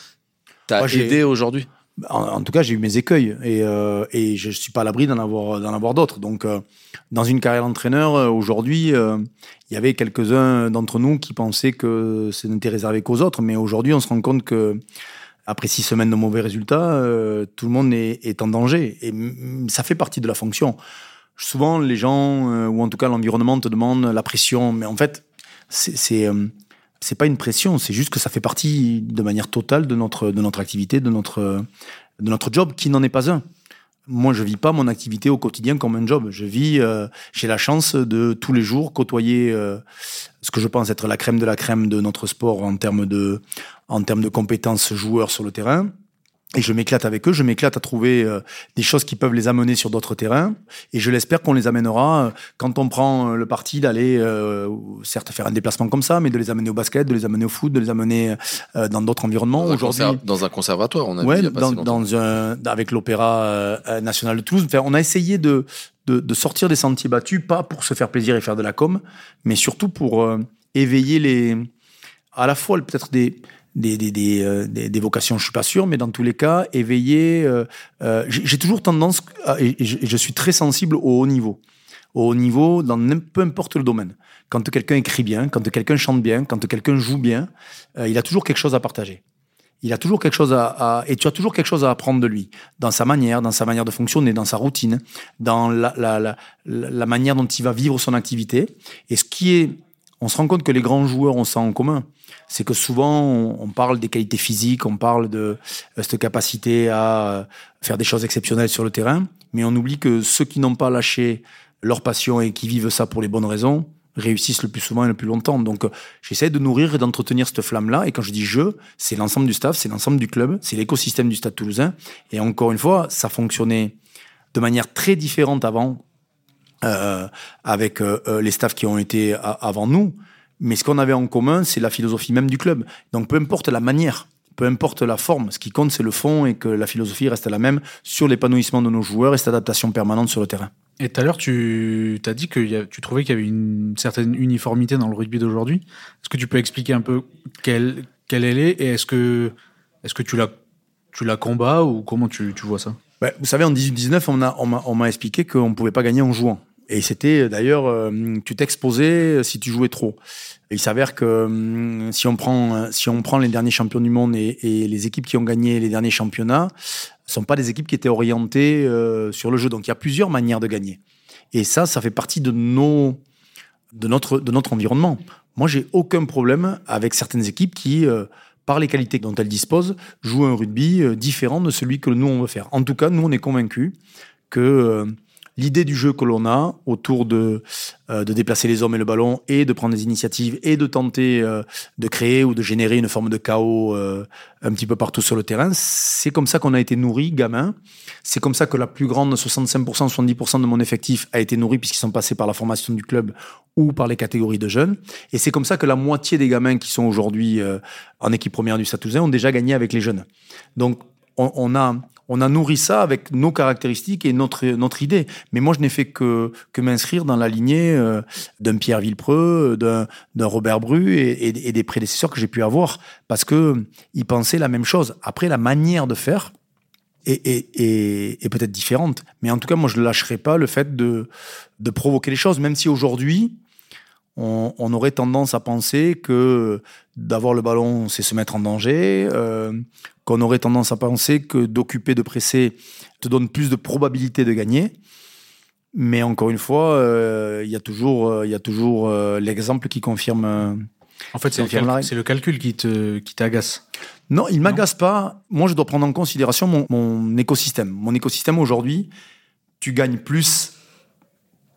t'a aidé aujourd'hui? En, tout cas, j'ai eu mes écueils et, euh, et je suis pas à l'abri d'en avoir, d'en avoir d'autres. Donc, euh, dans une carrière d'entraîneur, euh, aujourd'hui, il y avait quelques-uns d'entre nous qui pensaient que ce n'était réservé qu'aux autres. Mais aujourd'hui, on se rend compte que après six semaines de mauvais résultats, tout le monde est, est, en danger. Et ça fait partie de la fonction souvent les gens, euh, ou en tout cas l'environnement, te demande la pression. Mais en fait, c'est euh, pas une pression, c'est juste que ça fait partie de manière totale de notre de notre activité, de notre de notre job, qui n'en est pas un. Moi, je vis pas mon activité au quotidien comme un job. Je vis, euh, j'ai la chance de tous les jours côtoyer ce que je pense être la crème de la crème de notre sport en termes de en termes de compétences joueurs sur le terrain et je m'éclate avec eux, je m'éclate à trouver euh, des choses qui peuvent les amener sur d'autres terrains. Et je l'espère qu'on les amènera euh, quand on prend euh, le parti d'aller, certes, faire un déplacement comme ça, mais de les amener au basket, de les amener au foot, de les amener dans d'autres environnements. Aujourd'hui, dans un conservatoire, on a ouais, dans, dans un, avec l'Opéra national de Toulouse. Enfin, on a essayé de, de, de, sortir des sentiers battus, pas pour se faire plaisir et faire de la com, mais surtout pour éveiller les, à la fois peut-être des des, des, des, euh, des, vocations, je suis pas sûr, mais dans tous les cas, éveiller. Euh, euh, j'ai toujours tendance, et, je, suis très sensible au haut niveau. Au haut niveau, dans peu importe le domaine. Quand quelqu'un écrit bien, quand quelqu'un chante bien, quand quelqu'un joue bien, il a toujours quelque chose à partager. Il a toujours quelque chose à, et tu as toujours quelque chose à apprendre de lui, dans sa manière, dans sa manière de fonctionner, dans sa routine, dans la, la, la, la manière dont il va vivre son activité. Et ce qui est on se rend compte que les grands joueurs ont ça en commun. C'est que souvent, on, parle des qualités physiques, on parle de euh, cette capacité à euh, faire des choses exceptionnelles sur le terrain, mais on oublie que ceux qui n'ont pas lâché leur passion et qui vivent ça pour les bonnes raisons réussissent le plus souvent et le plus longtemps. Donc, euh, j'essaie de nourrir et d'entretenir cette flamme-là. Et quand je dis je, c'est l'ensemble du staff, c'est l'ensemble du club, c'est l'écosystème du Stade toulousain. Et encore une fois, ça fonctionnait de manière très différente avant avec euh, euh, les staffs qui ont été avant nous. Mais ce qu'on avait en commun, c'est la philosophie même du club. Donc peu importe la manière, peu importe la forme, ce qui compte, c'est le fond et que la philosophie reste la même sur l'épanouissement de nos joueurs et cette adaptation permanente sur le terrain. Et tout à l'heure, tu as dit que tu trouvais qu'il y avait une certaine uniformité dans le rugby d'aujourd'hui. Est-ce que tu peux expliquer un peu quelle, quelle elle est et est-ce que, est que tu la, tu la combats ou comment tu, tu vois ça? Vous savez, en 18-19, on m'a expliqué qu'on ne pouvait pas gagner en jouant. Et c'était d'ailleurs, euh, tu t'exposais si tu jouais trop. il s'avère que si on prend si on prend les derniers champions du monde et, les équipes qui ont gagné les derniers championnats, sont pas des équipes qui étaient orientées euh, sur le jeu. Donc il y a plusieurs manières de gagner. Et ça, ça fait partie de nos de notre de notre environnement. Moi, j'ai aucun problème avec certaines équipes qui euh, par les qualités dont elles disposent, jouent un rugby différent de celui que nous on veut faire. En tout cas, nous on est convaincus que l'idée du jeu que l'on a autour de, euh, de déplacer les hommes et le ballon et de prendre des initiatives et de tenter euh, de créer ou de générer une forme de chaos euh, un petit peu partout sur le terrain, c'est comme ça qu'on a été nourri, gamin. C'est comme ça que la plus grande, 65%, 70% de mon effectif a été nourri puisqu'ils sont passés par la formation du club ou par les catégories de jeunes. Et c'est comme ça que la moitié des gamins qui sont aujourd'hui en équipe première du Stade ont déjà gagné avec les jeunes. Donc, on, on a on a nourri ça avec nos caractéristiques et notre, notre idée. Mais moi, je n'ai fait que, que m'inscrire dans la lignée euh, d'un Pierre Villepreux, d'un, d'un Robert Bru et, des prédécesseurs que j'ai pu avoir parce que ils pensaient la même chose. Après, la manière de faire est, est, est, peut-être différente. Mais en tout cas, moi, je ne lâcherai pas le fait de, de provoquer les choses, même si aujourd'hui, on, aurait tendance à penser que d'avoir le ballon, c'est se mettre en danger, euh, qu'on aurait tendance à penser que d'occuper, de presser, te donne plus de probabilité de gagner. Mais encore une fois, euh, il y a toujours, euh, il y a toujours l'exemple qui confirme. en fait, c'est le, calcul qui te qui t'agace. Non, il m'agace pas. Moi, je dois prendre en considération mon, mon écosystème. Mon écosystème aujourd'hui, tu gagnes plus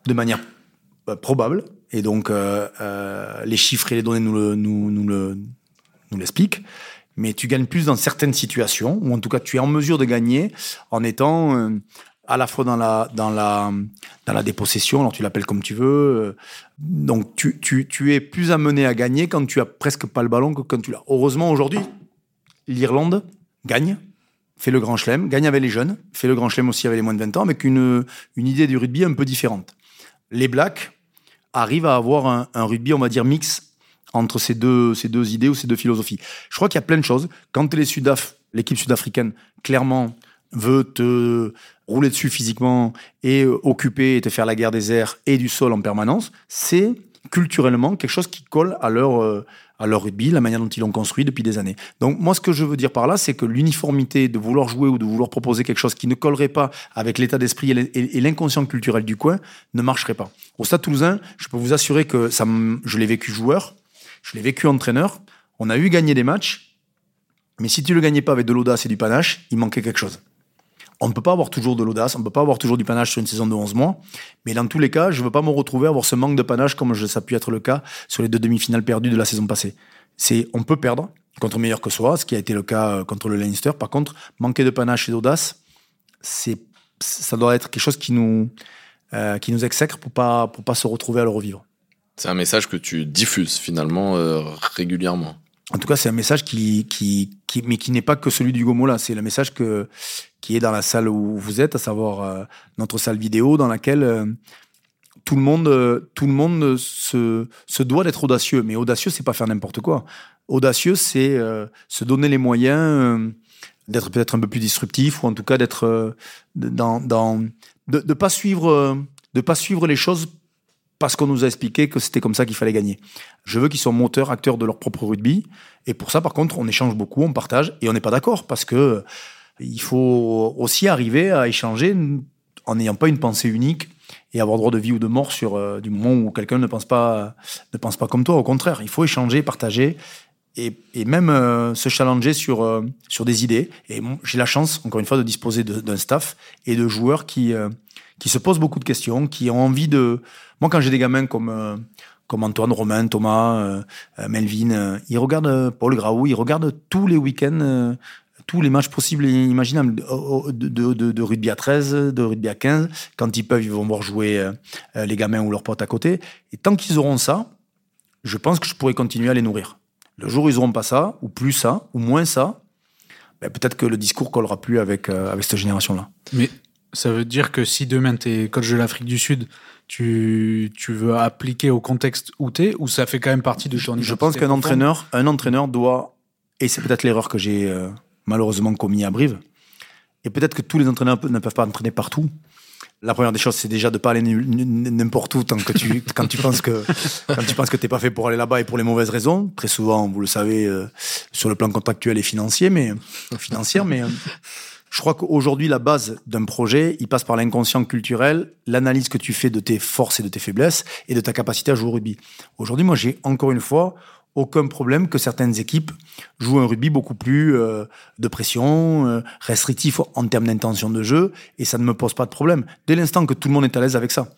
de manière probable et donc, euh, euh, les chiffres et les données nous le, nous, nous le, nous l'expliquent. Mais tu gagnes plus dans certaines situations, ou en tout cas, tu es en mesure de gagner en étant euh, à la fois dans la, dans la, dans la dépossession, alors tu l'appelles comme tu veux. donc, tu, tu, tu es plus amené à gagner quand tu as presque pas le ballon que quand tu l'as. Heureusement, aujourd'hui, l'Irlande gagne, fait le grand chelem, gagne avec les jeunes, fait le grand chelem aussi avec les moins de 20 ans, avec une, une idée du rugby un peu différente. Les Blacks, arrive à avoir un, un, rugby, on va dire, mix entre ces deux, ces deux idées ou ces deux philosophies. Je crois qu'il y a plein de choses. Quand les Sudaf, l'équipe sud-africaine, clairement, veut te rouler dessus physiquement et occuper et te faire la guerre des airs et du sol en permanence, c'est culturellement quelque chose qui colle à leur, euh, à leur rugby, la manière dont ils l'ont construit depuis des années. Donc moi, ce que je veux dire par là, c'est que l'uniformité de vouloir jouer ou de vouloir proposer quelque chose qui ne collerait pas avec l'état d'esprit et l'inconscient culturel du coin ne marcherait pas. Au Stade Toulousain, je peux vous assurer que ça, je l'ai vécu joueur, je l'ai vécu entraîneur. On a eu gagné des matchs, mais si tu le gagnais pas avec de l'audace et du panache, il manquait quelque chose. On ne peut pas avoir toujours de l'audace, on ne peut pas avoir toujours du panache sur une saison de 11 mois. Mais dans tous les cas, je ne veux pas me retrouver à avoir ce manque de panache comme ça a pu être le cas sur les deux demi-finales perdues de la saison passée. On peut perdre, contre meilleur que soi, ce qui a été le cas euh, contre le Leinster. Par contre, manquer de panache et d'audace, ça doit être quelque chose qui nous, euh, exècre pour pas, pour pas se retrouver à le revivre. C'est un message que tu diffuses finalement euh, régulièrement. En tout cas, c'est un message qui, qui, qui mais qui n'est pas que celui du Gomola. C'est le message que, qui est dans la salle où vous êtes, à savoir notre salle vidéo, dans laquelle tout le monde, tout le monde se, se doit d'être audacieux. Mais audacieux, c'est pas faire n'importe quoi. Audacieux, c'est euh, se donner les moyens euh, d'être peut-être un peu plus disruptif ou en tout cas d'être euh, dans, dans de, de pas suivre de pas suivre les choses parce qu'on nous a expliqué que c'était comme ça qu'il fallait gagner. Je veux qu'ils soient moteurs, acteurs de leur propre rugby. Et pour ça, par contre, on échange beaucoup, on partage, et on n'est pas d'accord parce que il faut aussi arriver à échanger en n'ayant pas une pensée unique et avoir droit de vie ou de mort sur du moment où quelqu'un ne pense pas ne pense pas comme toi. Au contraire, il faut échanger, partager et, même euh, se challenger sur, euh, sur des idées. Et j'ai la chance, encore une fois, de disposer d'un staff et de joueurs qui, euh, qui se posent beaucoup de questions, qui ont envie de... Moi, quand j'ai des gamins comme, comme Antoine, Romain, Thomas, Melvin, ils regardent Paul Graou, ils regardent tous les week-ends tous les matchs possibles et imaginables de, de, de, de, rugby à 13, de rugby à 15. Quand ils peuvent, ils vont voir jouer les gamins ou leurs potes à côté. Et tant qu'ils auront ça, je pense que je pourrais continuer à les nourrir. Le jour où ils n'auront pas ça, ou plus ça, ou moins ça, ben peut-être que le discours collera plus avec, euh, avec cette génération-là. Mais ça veut dire que si demain tu es coach de l'Afrique du Sud, tu, tu veux appliquer au contexte où tu es, ou ça fait quand même partie de ton Je pense qu'un entraîneur, un entraîneur doit, et c'est peut-être l'erreur que j'ai euh, malheureusement commis à Brive, et peut-être que tous les entraîneurs ne peuvent pas entraîner partout, la première des choses, c'est déjà de pas aller n'importe où tant que tu, (laughs) quand tu penses que, quand tu penses que t'es pas fait pour aller là-bas et pour les mauvaises raisons. Très souvent, vous le savez, euh, sur le plan contractuel et financier, mais, financière, mais, euh, je crois qu'aujourd'hui, la base d'un projet, il passe par l'inconscient culturel, l'analyse que tu fais de tes forces et de tes faiblesses et de ta capacité à jouer au rugby. Aujourd'hui, moi, j'ai encore une fois aucun problème que certaines équipes jouent un rugby beaucoup plus euh, de pression, euh, restrictif en termes d'intention de jeu, et ça ne me pose pas de problème. Dès l'instant que tout le monde est à l'aise avec ça.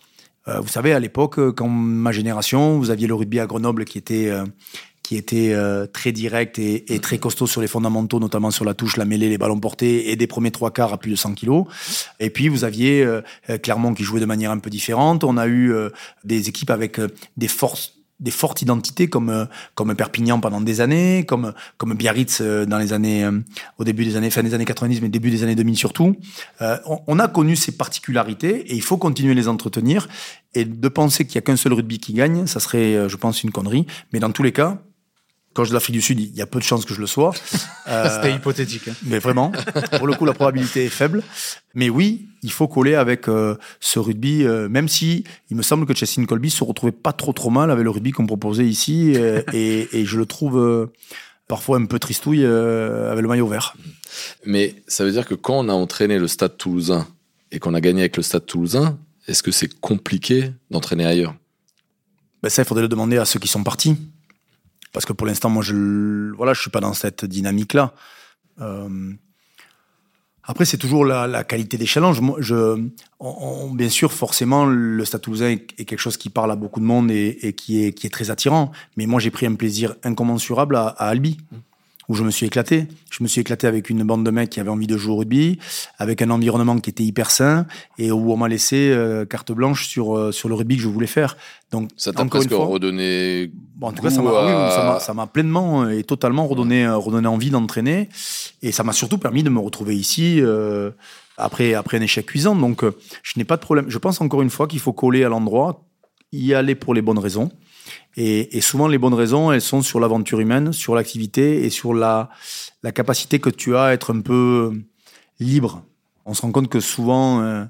Euh, vous savez, à l'époque, quand ma génération, vous aviez le rugby à Grenoble qui était qui était très direct et, et, très costaud sur les fondamentaux, notamment sur la touche, la mêlée, les ballons portés et des premiers trois quarts à plus de 100 kilos. Et puis vous aviez Clermont qui jouait de manière un peu différente. On a eu des équipes avec des forces des fortes identités comme euh, comme Perpignan pendant des années, comme comme Biarritz euh, dans les années euh, au début des années fin des années 90 mais début des années 2000 surtout. on, a connu ces particularités et il faut continuer à les entretenir et de penser qu'il y a qu'un seul rugby qui gagne, ça serait je pense une connerie, mais dans tous les cas, quand je de l'Afrique du Sud, il y a peu de chances que je le sois. (laughs) C'était hypothétique. Hein. Mais vraiment, pour le coup, la probabilité est faible. Mais oui, il faut coller avec euh, ce rugby, euh, même si il me semble que Chessin Colby se retrouvait pas trop trop mal avec le rugby qu'on proposait ici, euh, et, et, je le trouve parfois un peu tristouille avec le maillot vert. Mais ça veut dire que quand on a entraîné le Stade Toulousain et qu'on a gagné avec le Stade Toulousain, est-ce que c'est compliqué d'entraîner ailleurs? Ben Ça, il faudrait le demander à ceux qui sont partis. Parce que pour l'instant, moi, je voilà, je suis pas dans cette dynamique-là. Euh, après, c'est toujours la, la, qualité des challenges. Bien sûr, forcément, le Stade Toulousain est, quelque chose qui parle à beaucoup de monde et, qui, est, qui est très attirant. Mais moi, j'ai pris un plaisir incommensurable à, à Albi où je me suis éclaté. Je me suis éclaté avec une bande de mecs qui avaient envie de jouer au rugby, avec un environnement qui était hyper sain et où on m'a laissé euh, carte blanche sur euh, sur le rugby que je voulais faire. Donc ça t'a presque redonné. Bon, en tout cas, ça m'a ça m'a pleinement et totalement redonné euh, redonné envie d'entraîner et ça m'a surtout permis de me retrouver ici. après, après un échec cuisant, donc je n'ai pas de problème. Je pense encore une fois qu'il faut coller à l'endroit, y aller pour les bonnes raisons. Et, souvent, les bonnes raisons, elles sont sur l'aventure humaine, sur l'activité et sur la, capacité que tu as à être un peu libre. On se rend compte que souvent, euh,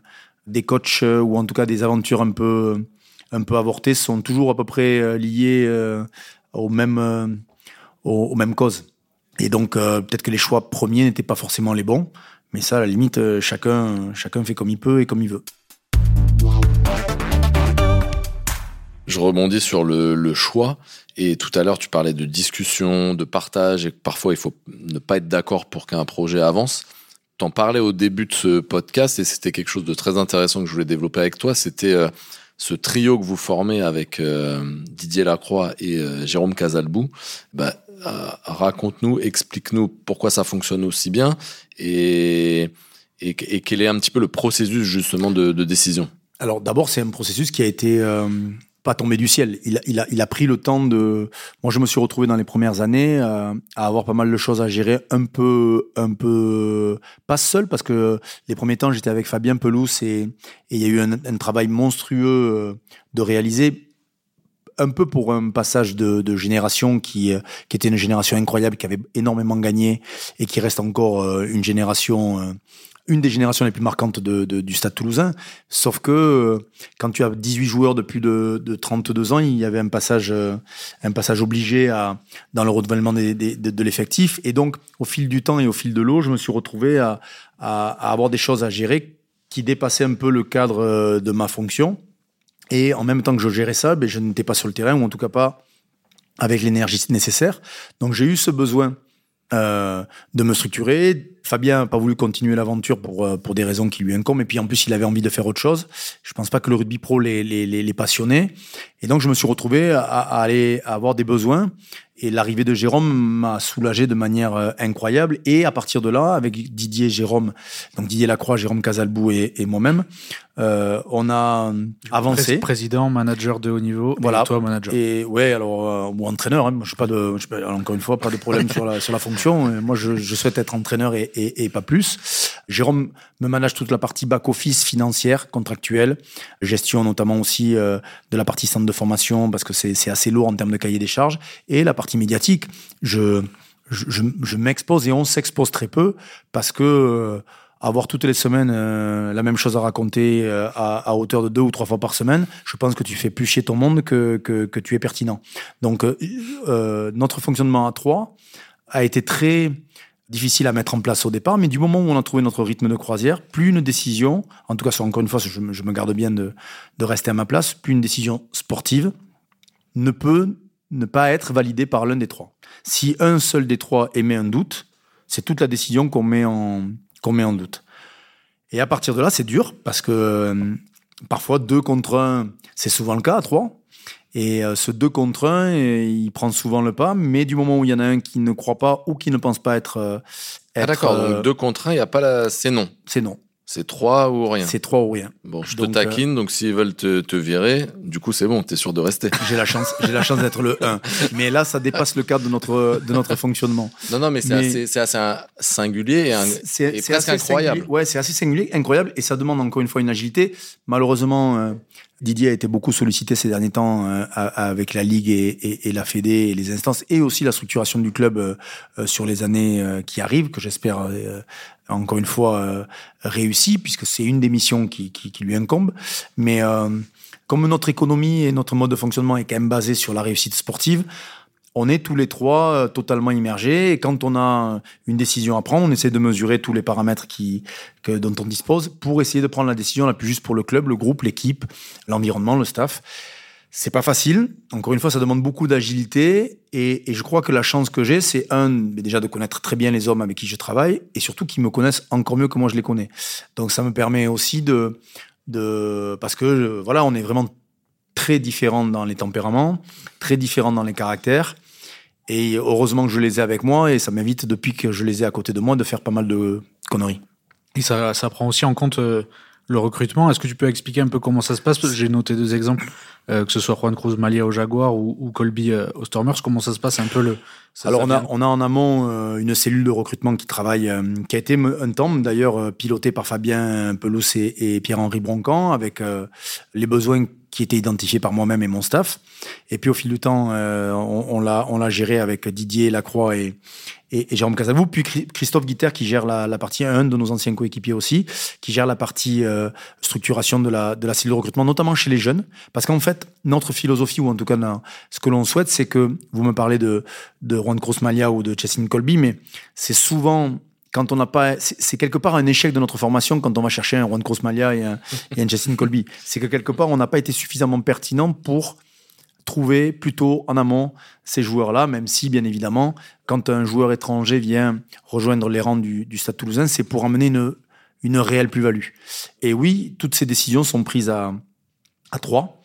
des coachs euh, ou en tout cas des aventures un peu, un peu avortées sont toujours à peu près euh, liées aux mêmes, aux, mêmes causes. Et donc, peut-être que les choix premiers n'étaient pas forcément les bons, mais ça, à la limite, chacun, chacun fait comme il peut et comme il veut. Je rebondis sur le, choix. Et tout à l'heure, tu parlais de discussion, de partage, et que parfois il faut ne pas être d'accord pour qu'un projet avance. T'en parlais au début de ce podcast, et c'était quelque chose de très intéressant que je voulais développer avec toi. C'était euh, ce trio que vous formez avec Didier Lacroix et Jérôme Casalbou, bah, raconte-nous, explique-nous pourquoi ça fonctionne aussi bien et, quel est un petit peu le processus justement de, décision. Alors d'abord, c'est un processus qui a été pas tombé du ciel. Il, il, a, il a pris le temps de. Moi, je me suis retrouvé dans les premières années euh, à avoir pas mal de choses à gérer, un peu, un peu pas seul parce que les premiers temps, j'étais avec Fabien Pelouse et il y a eu un, travail monstrueux euh, de réaliser. Un peu pour un passage de, de génération qui, euh, qui était une génération incroyable, qui avait énormément gagné et qui reste encore une génération une des générations les plus marquantes du Stade Toulousain. Sauf que euh, quand tu as 18 joueurs de plus de, de 32 ans, il y avait un passage, euh, un passage obligé dans le renouvellement de, l'effectif. Et donc, au fil du temps et au fil de l'eau, je me suis retrouvé à, avoir des choses à gérer qui dépassaient un peu le cadre euh, de ma fonction. Et en même temps que je gérais ça, ben, je n'étais pas sur le terrain, ou en tout cas pas avec l'énergie nécessaire. Donc j'ai eu ce besoin de me structurer. Fabien n'a pas voulu continuer l'aventure pour, euh, pour des raisons qui lui incombent. Et puis en plus, il avait envie de faire autre chose. Je pense pas que le rugby pro les, les, les, passionnait. Et donc, je me suis retrouvé à, à aller à avoir des besoins. Et l'arrivée de Jérôme m'a soulagé de manière euh, incroyable. Et à partir de là, avec Didier, Jérôme, donc Didier Lacroix, Jérôme Casalbou et, et moi-même, euh, on a avancé. Président, manager de haut niveau, voilà. et toi manager. Et ouais, alors euh, ou entraîneur. Hein. Je suis pas de, je, encore une fois, pas de problème (laughs) sur la sur la fonction. Moi, je, je souhaite être entraîneur et, et, et, pas plus. Jérôme me manage toute la partie back office financière, contractuelle, gestion notamment aussi euh, de la partie centre de formation parce que c'est assez lourd en termes de cahier des charges et la partie médiatique. Je je, je m'expose et on s'expose très peu parce que euh, avoir toutes les semaines euh, la même chose à raconter euh, à, à, hauteur de deux ou trois fois par semaine, je pense que tu fais plus chier ton monde que, que, que tu es pertinent. Donc, euh, notre fonctionnement à trois a été très difficile à mettre en place au départ, mais du moment où on a trouvé notre rythme de croisière, plus une décision, en tout cas, encore une fois, je, me garde bien de, rester à ma place, plus une décision sportive ne peut ne pas être validée par l'un des trois. Si un seul des trois émet un doute, c'est toute la décision qu'on met en, met en doute. Et à partir de là, c'est dur parce que euh, parfois deux contre un, c'est souvent le cas à trois. Et euh, ce deux contre un, il prend souvent le pas, mais du moment où il y en a un qui ne croit pas ou qui ne pense pas être. Euh, ah d'accord, donc deux contre un, il n'y a pas la. C'est non. C'est non. C'est 3 ou rien. C'est 3 ou rien. Bon, je te taquine, euh, donc s'ils veulent te, te, virer, du coup c'est bon, t'es sûr de rester. (laughs) J'ai la chance, j'ai la chance d'être le 1. Mais là, ça dépasse le cadre de notre, de notre fonctionnement. Non, non, mais c'est assez, assez, singulier et, un, et presque incroyable. Singulier. Ouais, c'est assez singulier, incroyable, et ça demande encore une fois une agilité. Malheureusement, euh, Didier a été beaucoup sollicité ces derniers temps euh, avec la Ligue et, et, et, la Fédé et les instances, et aussi la structuration du club euh, sur les années qui arrivent, que j'espère encore une fois euh, réussi puisque c'est une des missions qui, qui, qui lui incombe. Mais euh, comme notre économie et notre mode de fonctionnement est quand même basé sur la réussite sportive, on est tous les trois euh, totalement immergés et quand on a une décision à prendre, on essaie de mesurer tous les paramètres qui, que, dont on dispose pour essayer de prendre la décision la plus juste pour le club, le groupe, l'équipe, l'environnement, le staff. C'est pas facile. Encore une fois, ça demande beaucoup d'agilité. Et, je crois que la chance que j'ai, c'est un, déjà de connaître très bien les hommes avec qui je travaille et surtout qu'ils me connaissent encore mieux que moi je les connais. Donc ça me permet aussi de, de parce que voilà, on est vraiment très différents dans les tempéraments, très différents dans les caractères. Et heureusement que je les ai avec moi et ça m'invite depuis que je les ai à côté de moi de faire pas mal de conneries. Et ça, ça prend aussi en compte euh, le recrutement. Est-ce que tu peux expliquer un peu comment ça se passe? J'ai noté deux exemples, euh, que ce soit Juan Cruz Malia au Jaguar ou, ou Colby euh, au Stormers. Comment ça se passe un peu le Alors on a, on a en amont euh, une cellule de recrutement qui travaille, qui a été un temps d'ailleurs pilotée par Fabien Pelouse et, et Pierre-Henri Broncan avec les besoins qui étaient identifiés par moi-même et mon staff. Et puis au fil du temps, on, on l'a géré avec Didier Lacroix et, et, Jérôme Casavou, puis Christophe Guiter qui gère la, partie, un de nos anciens coéquipiers aussi, qui gère la partie euh, structuration de la, de la cellule de recrutement, notamment chez les jeunes. Parce qu'en fait, notre philosophie, ou en tout cas ce que l'on souhaite, c'est que, vous me parlez de, de Juan Cruz-Malia ou de Chessin Colby, mais c'est souvent quand on n'a pas, c'est quelque part un échec de notre formation quand on va chercher un Juan Cruz-Malia et un, et un Colby. C'est que quelque part, on n'a pas été suffisamment pertinent pour trouver plutôt en amont ces joueurs-là, même si, bien évidemment, quand un joueur étranger vient rejoindre les rangs du, du Stade toulousain, c'est pour amener une, une réelle plus-value. Et oui, toutes ces décisions sont prises à, à trois,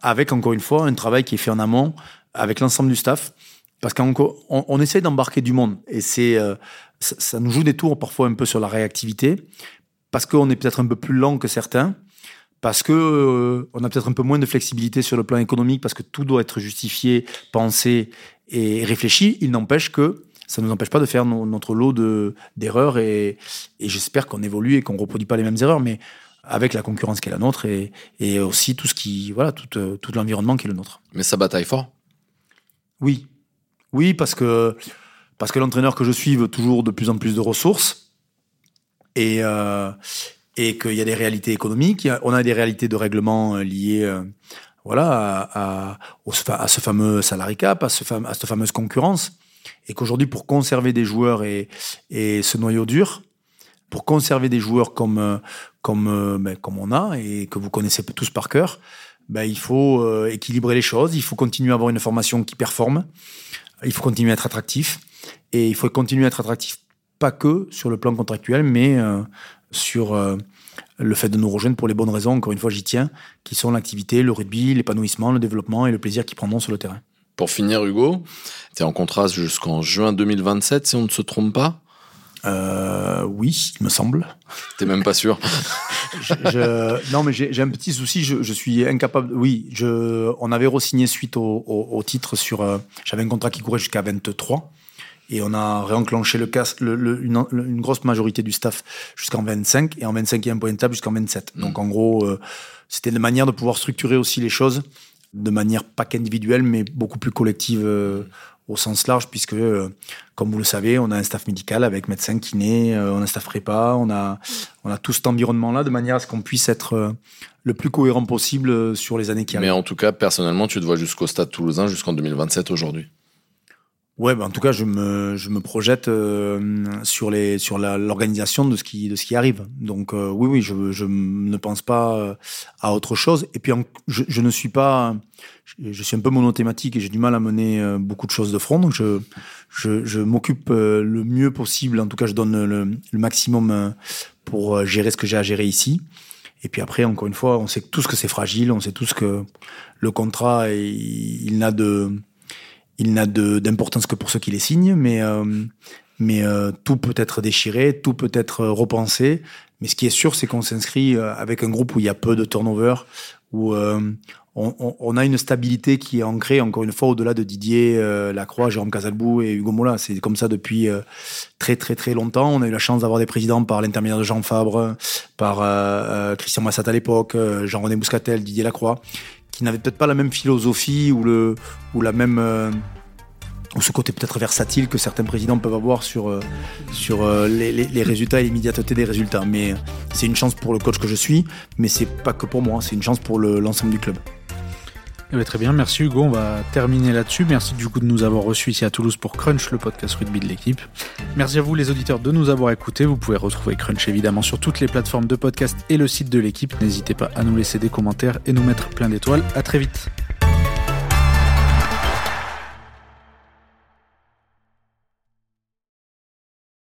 avec encore une fois un travail qui est fait en amont avec l'ensemble du staff, parce qu'on on, essaie d'embarquer du monde et c'est euh, ça, nous joue des tours parfois un peu sur la réactivité, parce qu'on est peut-être un peu plus lent que certains, parce que euh, on a peut-être un peu moins de flexibilité sur le plan économique, parce que tout doit être justifié, pensé et réfléchi. Il n'empêche que ça ne nous empêche pas de faire notre lot d'erreurs et, et j'espère qu'on évolue et qu'on ne reproduit pas les mêmes erreurs, mais avec la concurrence qui est la nôtre et, et aussi tout ce qui voilà tout, euh, tout l'environnement qui est le nôtre. Mais ça bataille fort. Oui, oui parce que parce que l'entraîneur que je suis veut toujours de plus en plus de ressources et euh, et qu'il y a des réalités économiques, on a des réalités de règlement euh, liées voilà à, ce fameux salary cap, à, ce à cette fameuse concurrence. Et qu'aujourd'hui, pour conserver des joueurs et, ce noyau dur, pour conserver des joueurs comme, euh, comme, euh, ben, comme on a et que vous connaissez tous par cœur, ben, il faut euh, équilibrer les choses, il faut continuer à avoir une formation qui performe, il faut continuer à être attractif. Et il faut continuer à être attractif pas que sur le plan contractuel, mais sur le fait de nous rejoindre pour les bonnes raisons, encore une fois j'y tiens, qui sont l'activité, le rugby, l'épanouissement, le développement et le plaisir qu'ils prendront sur le terrain. Pour finir, Hugo, tu es en contrat jusqu'en juin 2027, si on ne se trompe pas? Euh, oui, il me semble. T'es même pas sûr (laughs) je, Non, mais j'ai un petit souci. Je, suis incapable. Oui, on avait re-signé suite au, titre sur. Euh, j'avais un contrat qui courait jusqu'à 23. Et on a réenclenché le, casse, le, une, grosse majorité du staff jusqu'en 25. Et en 25, il y a un point de table jusqu'en 27. Mm. Donc en gros, euh, c'était une manière de pouvoir structurer aussi les choses de manière pas qu'individuelle, mais beaucoup plus collective euh, au sens large, puisque, euh, comme vous le savez, on a un staff médical avec médecin, kiné, euh, on a un staff prépa, on a, on a tout cet environnement-là, de manière à ce qu'on puisse être le plus cohérent possible sur les années qui arrivent. Mais en tout cas, personnellement, tu te vois jusqu'au stade toulousain, jusqu'en 2027 aujourd'hui Ouais, bah en tout cas, je me, je me projette euh, sur les sur l'organisation de ce qui de ce qui arrive. Donc euh, oui, oui, je, je ne pense pas euh, à autre chose. Et puis je, je ne suis pas, je, suis un peu monothématique et j'ai du mal à mener beaucoup de choses de front. Donc je je, je m'occupe le mieux possible. En tout cas, je donne le, le maximum pour gérer ce que j'ai à gérer ici. Et puis après, encore une fois, on sait tous que c'est fragile. On sait tous que le contrat, il, il n'a de il n'a d'importance que pour ceux qui les signent, mais, euh, mais euh, tout peut être déchiré, tout peut être repensé. Mais ce qui est sûr, c'est qu'on s'inscrit euh, avec un groupe où il y a peu de turnover, où on, on, a une stabilité qui est ancrée, encore une fois, au-delà de Didier Lacroix, Jérôme Casalbou et Hugo Mola. C'est comme ça depuis très très très longtemps. On a eu la chance d'avoir des présidents par l'intermédiaire de Jean Fabre, par Christian Massat à l'époque, Jean-René Bouscatel, Didier Lacroix, qui n'avaient peut-être pas la même philosophie ou, le, la même euh, ou ce côté peut-être versatile que certains présidents peuvent avoir sur, euh, euh, les, résultats et l'immédiateté des résultats. Mais c'est une chance pour le coach que je suis, mais c'est pas que pour moi, c'est une chance pour l'ensemble du club. Eh ben, très bien, merci Hugo. On va terminer là-dessus. Merci du coup de nous avoir reçus ici à Toulouse pour Crunch, le podcast rugby de l'équipe. Merci à vous les auditeurs de nous avoir écoutés. Vous pouvez retrouver Crunch évidemment sur toutes les plateformes de podcast et le site de l'équipe. N'hésitez pas à nous laisser des commentaires et nous mettre plein d'étoiles. À très vite.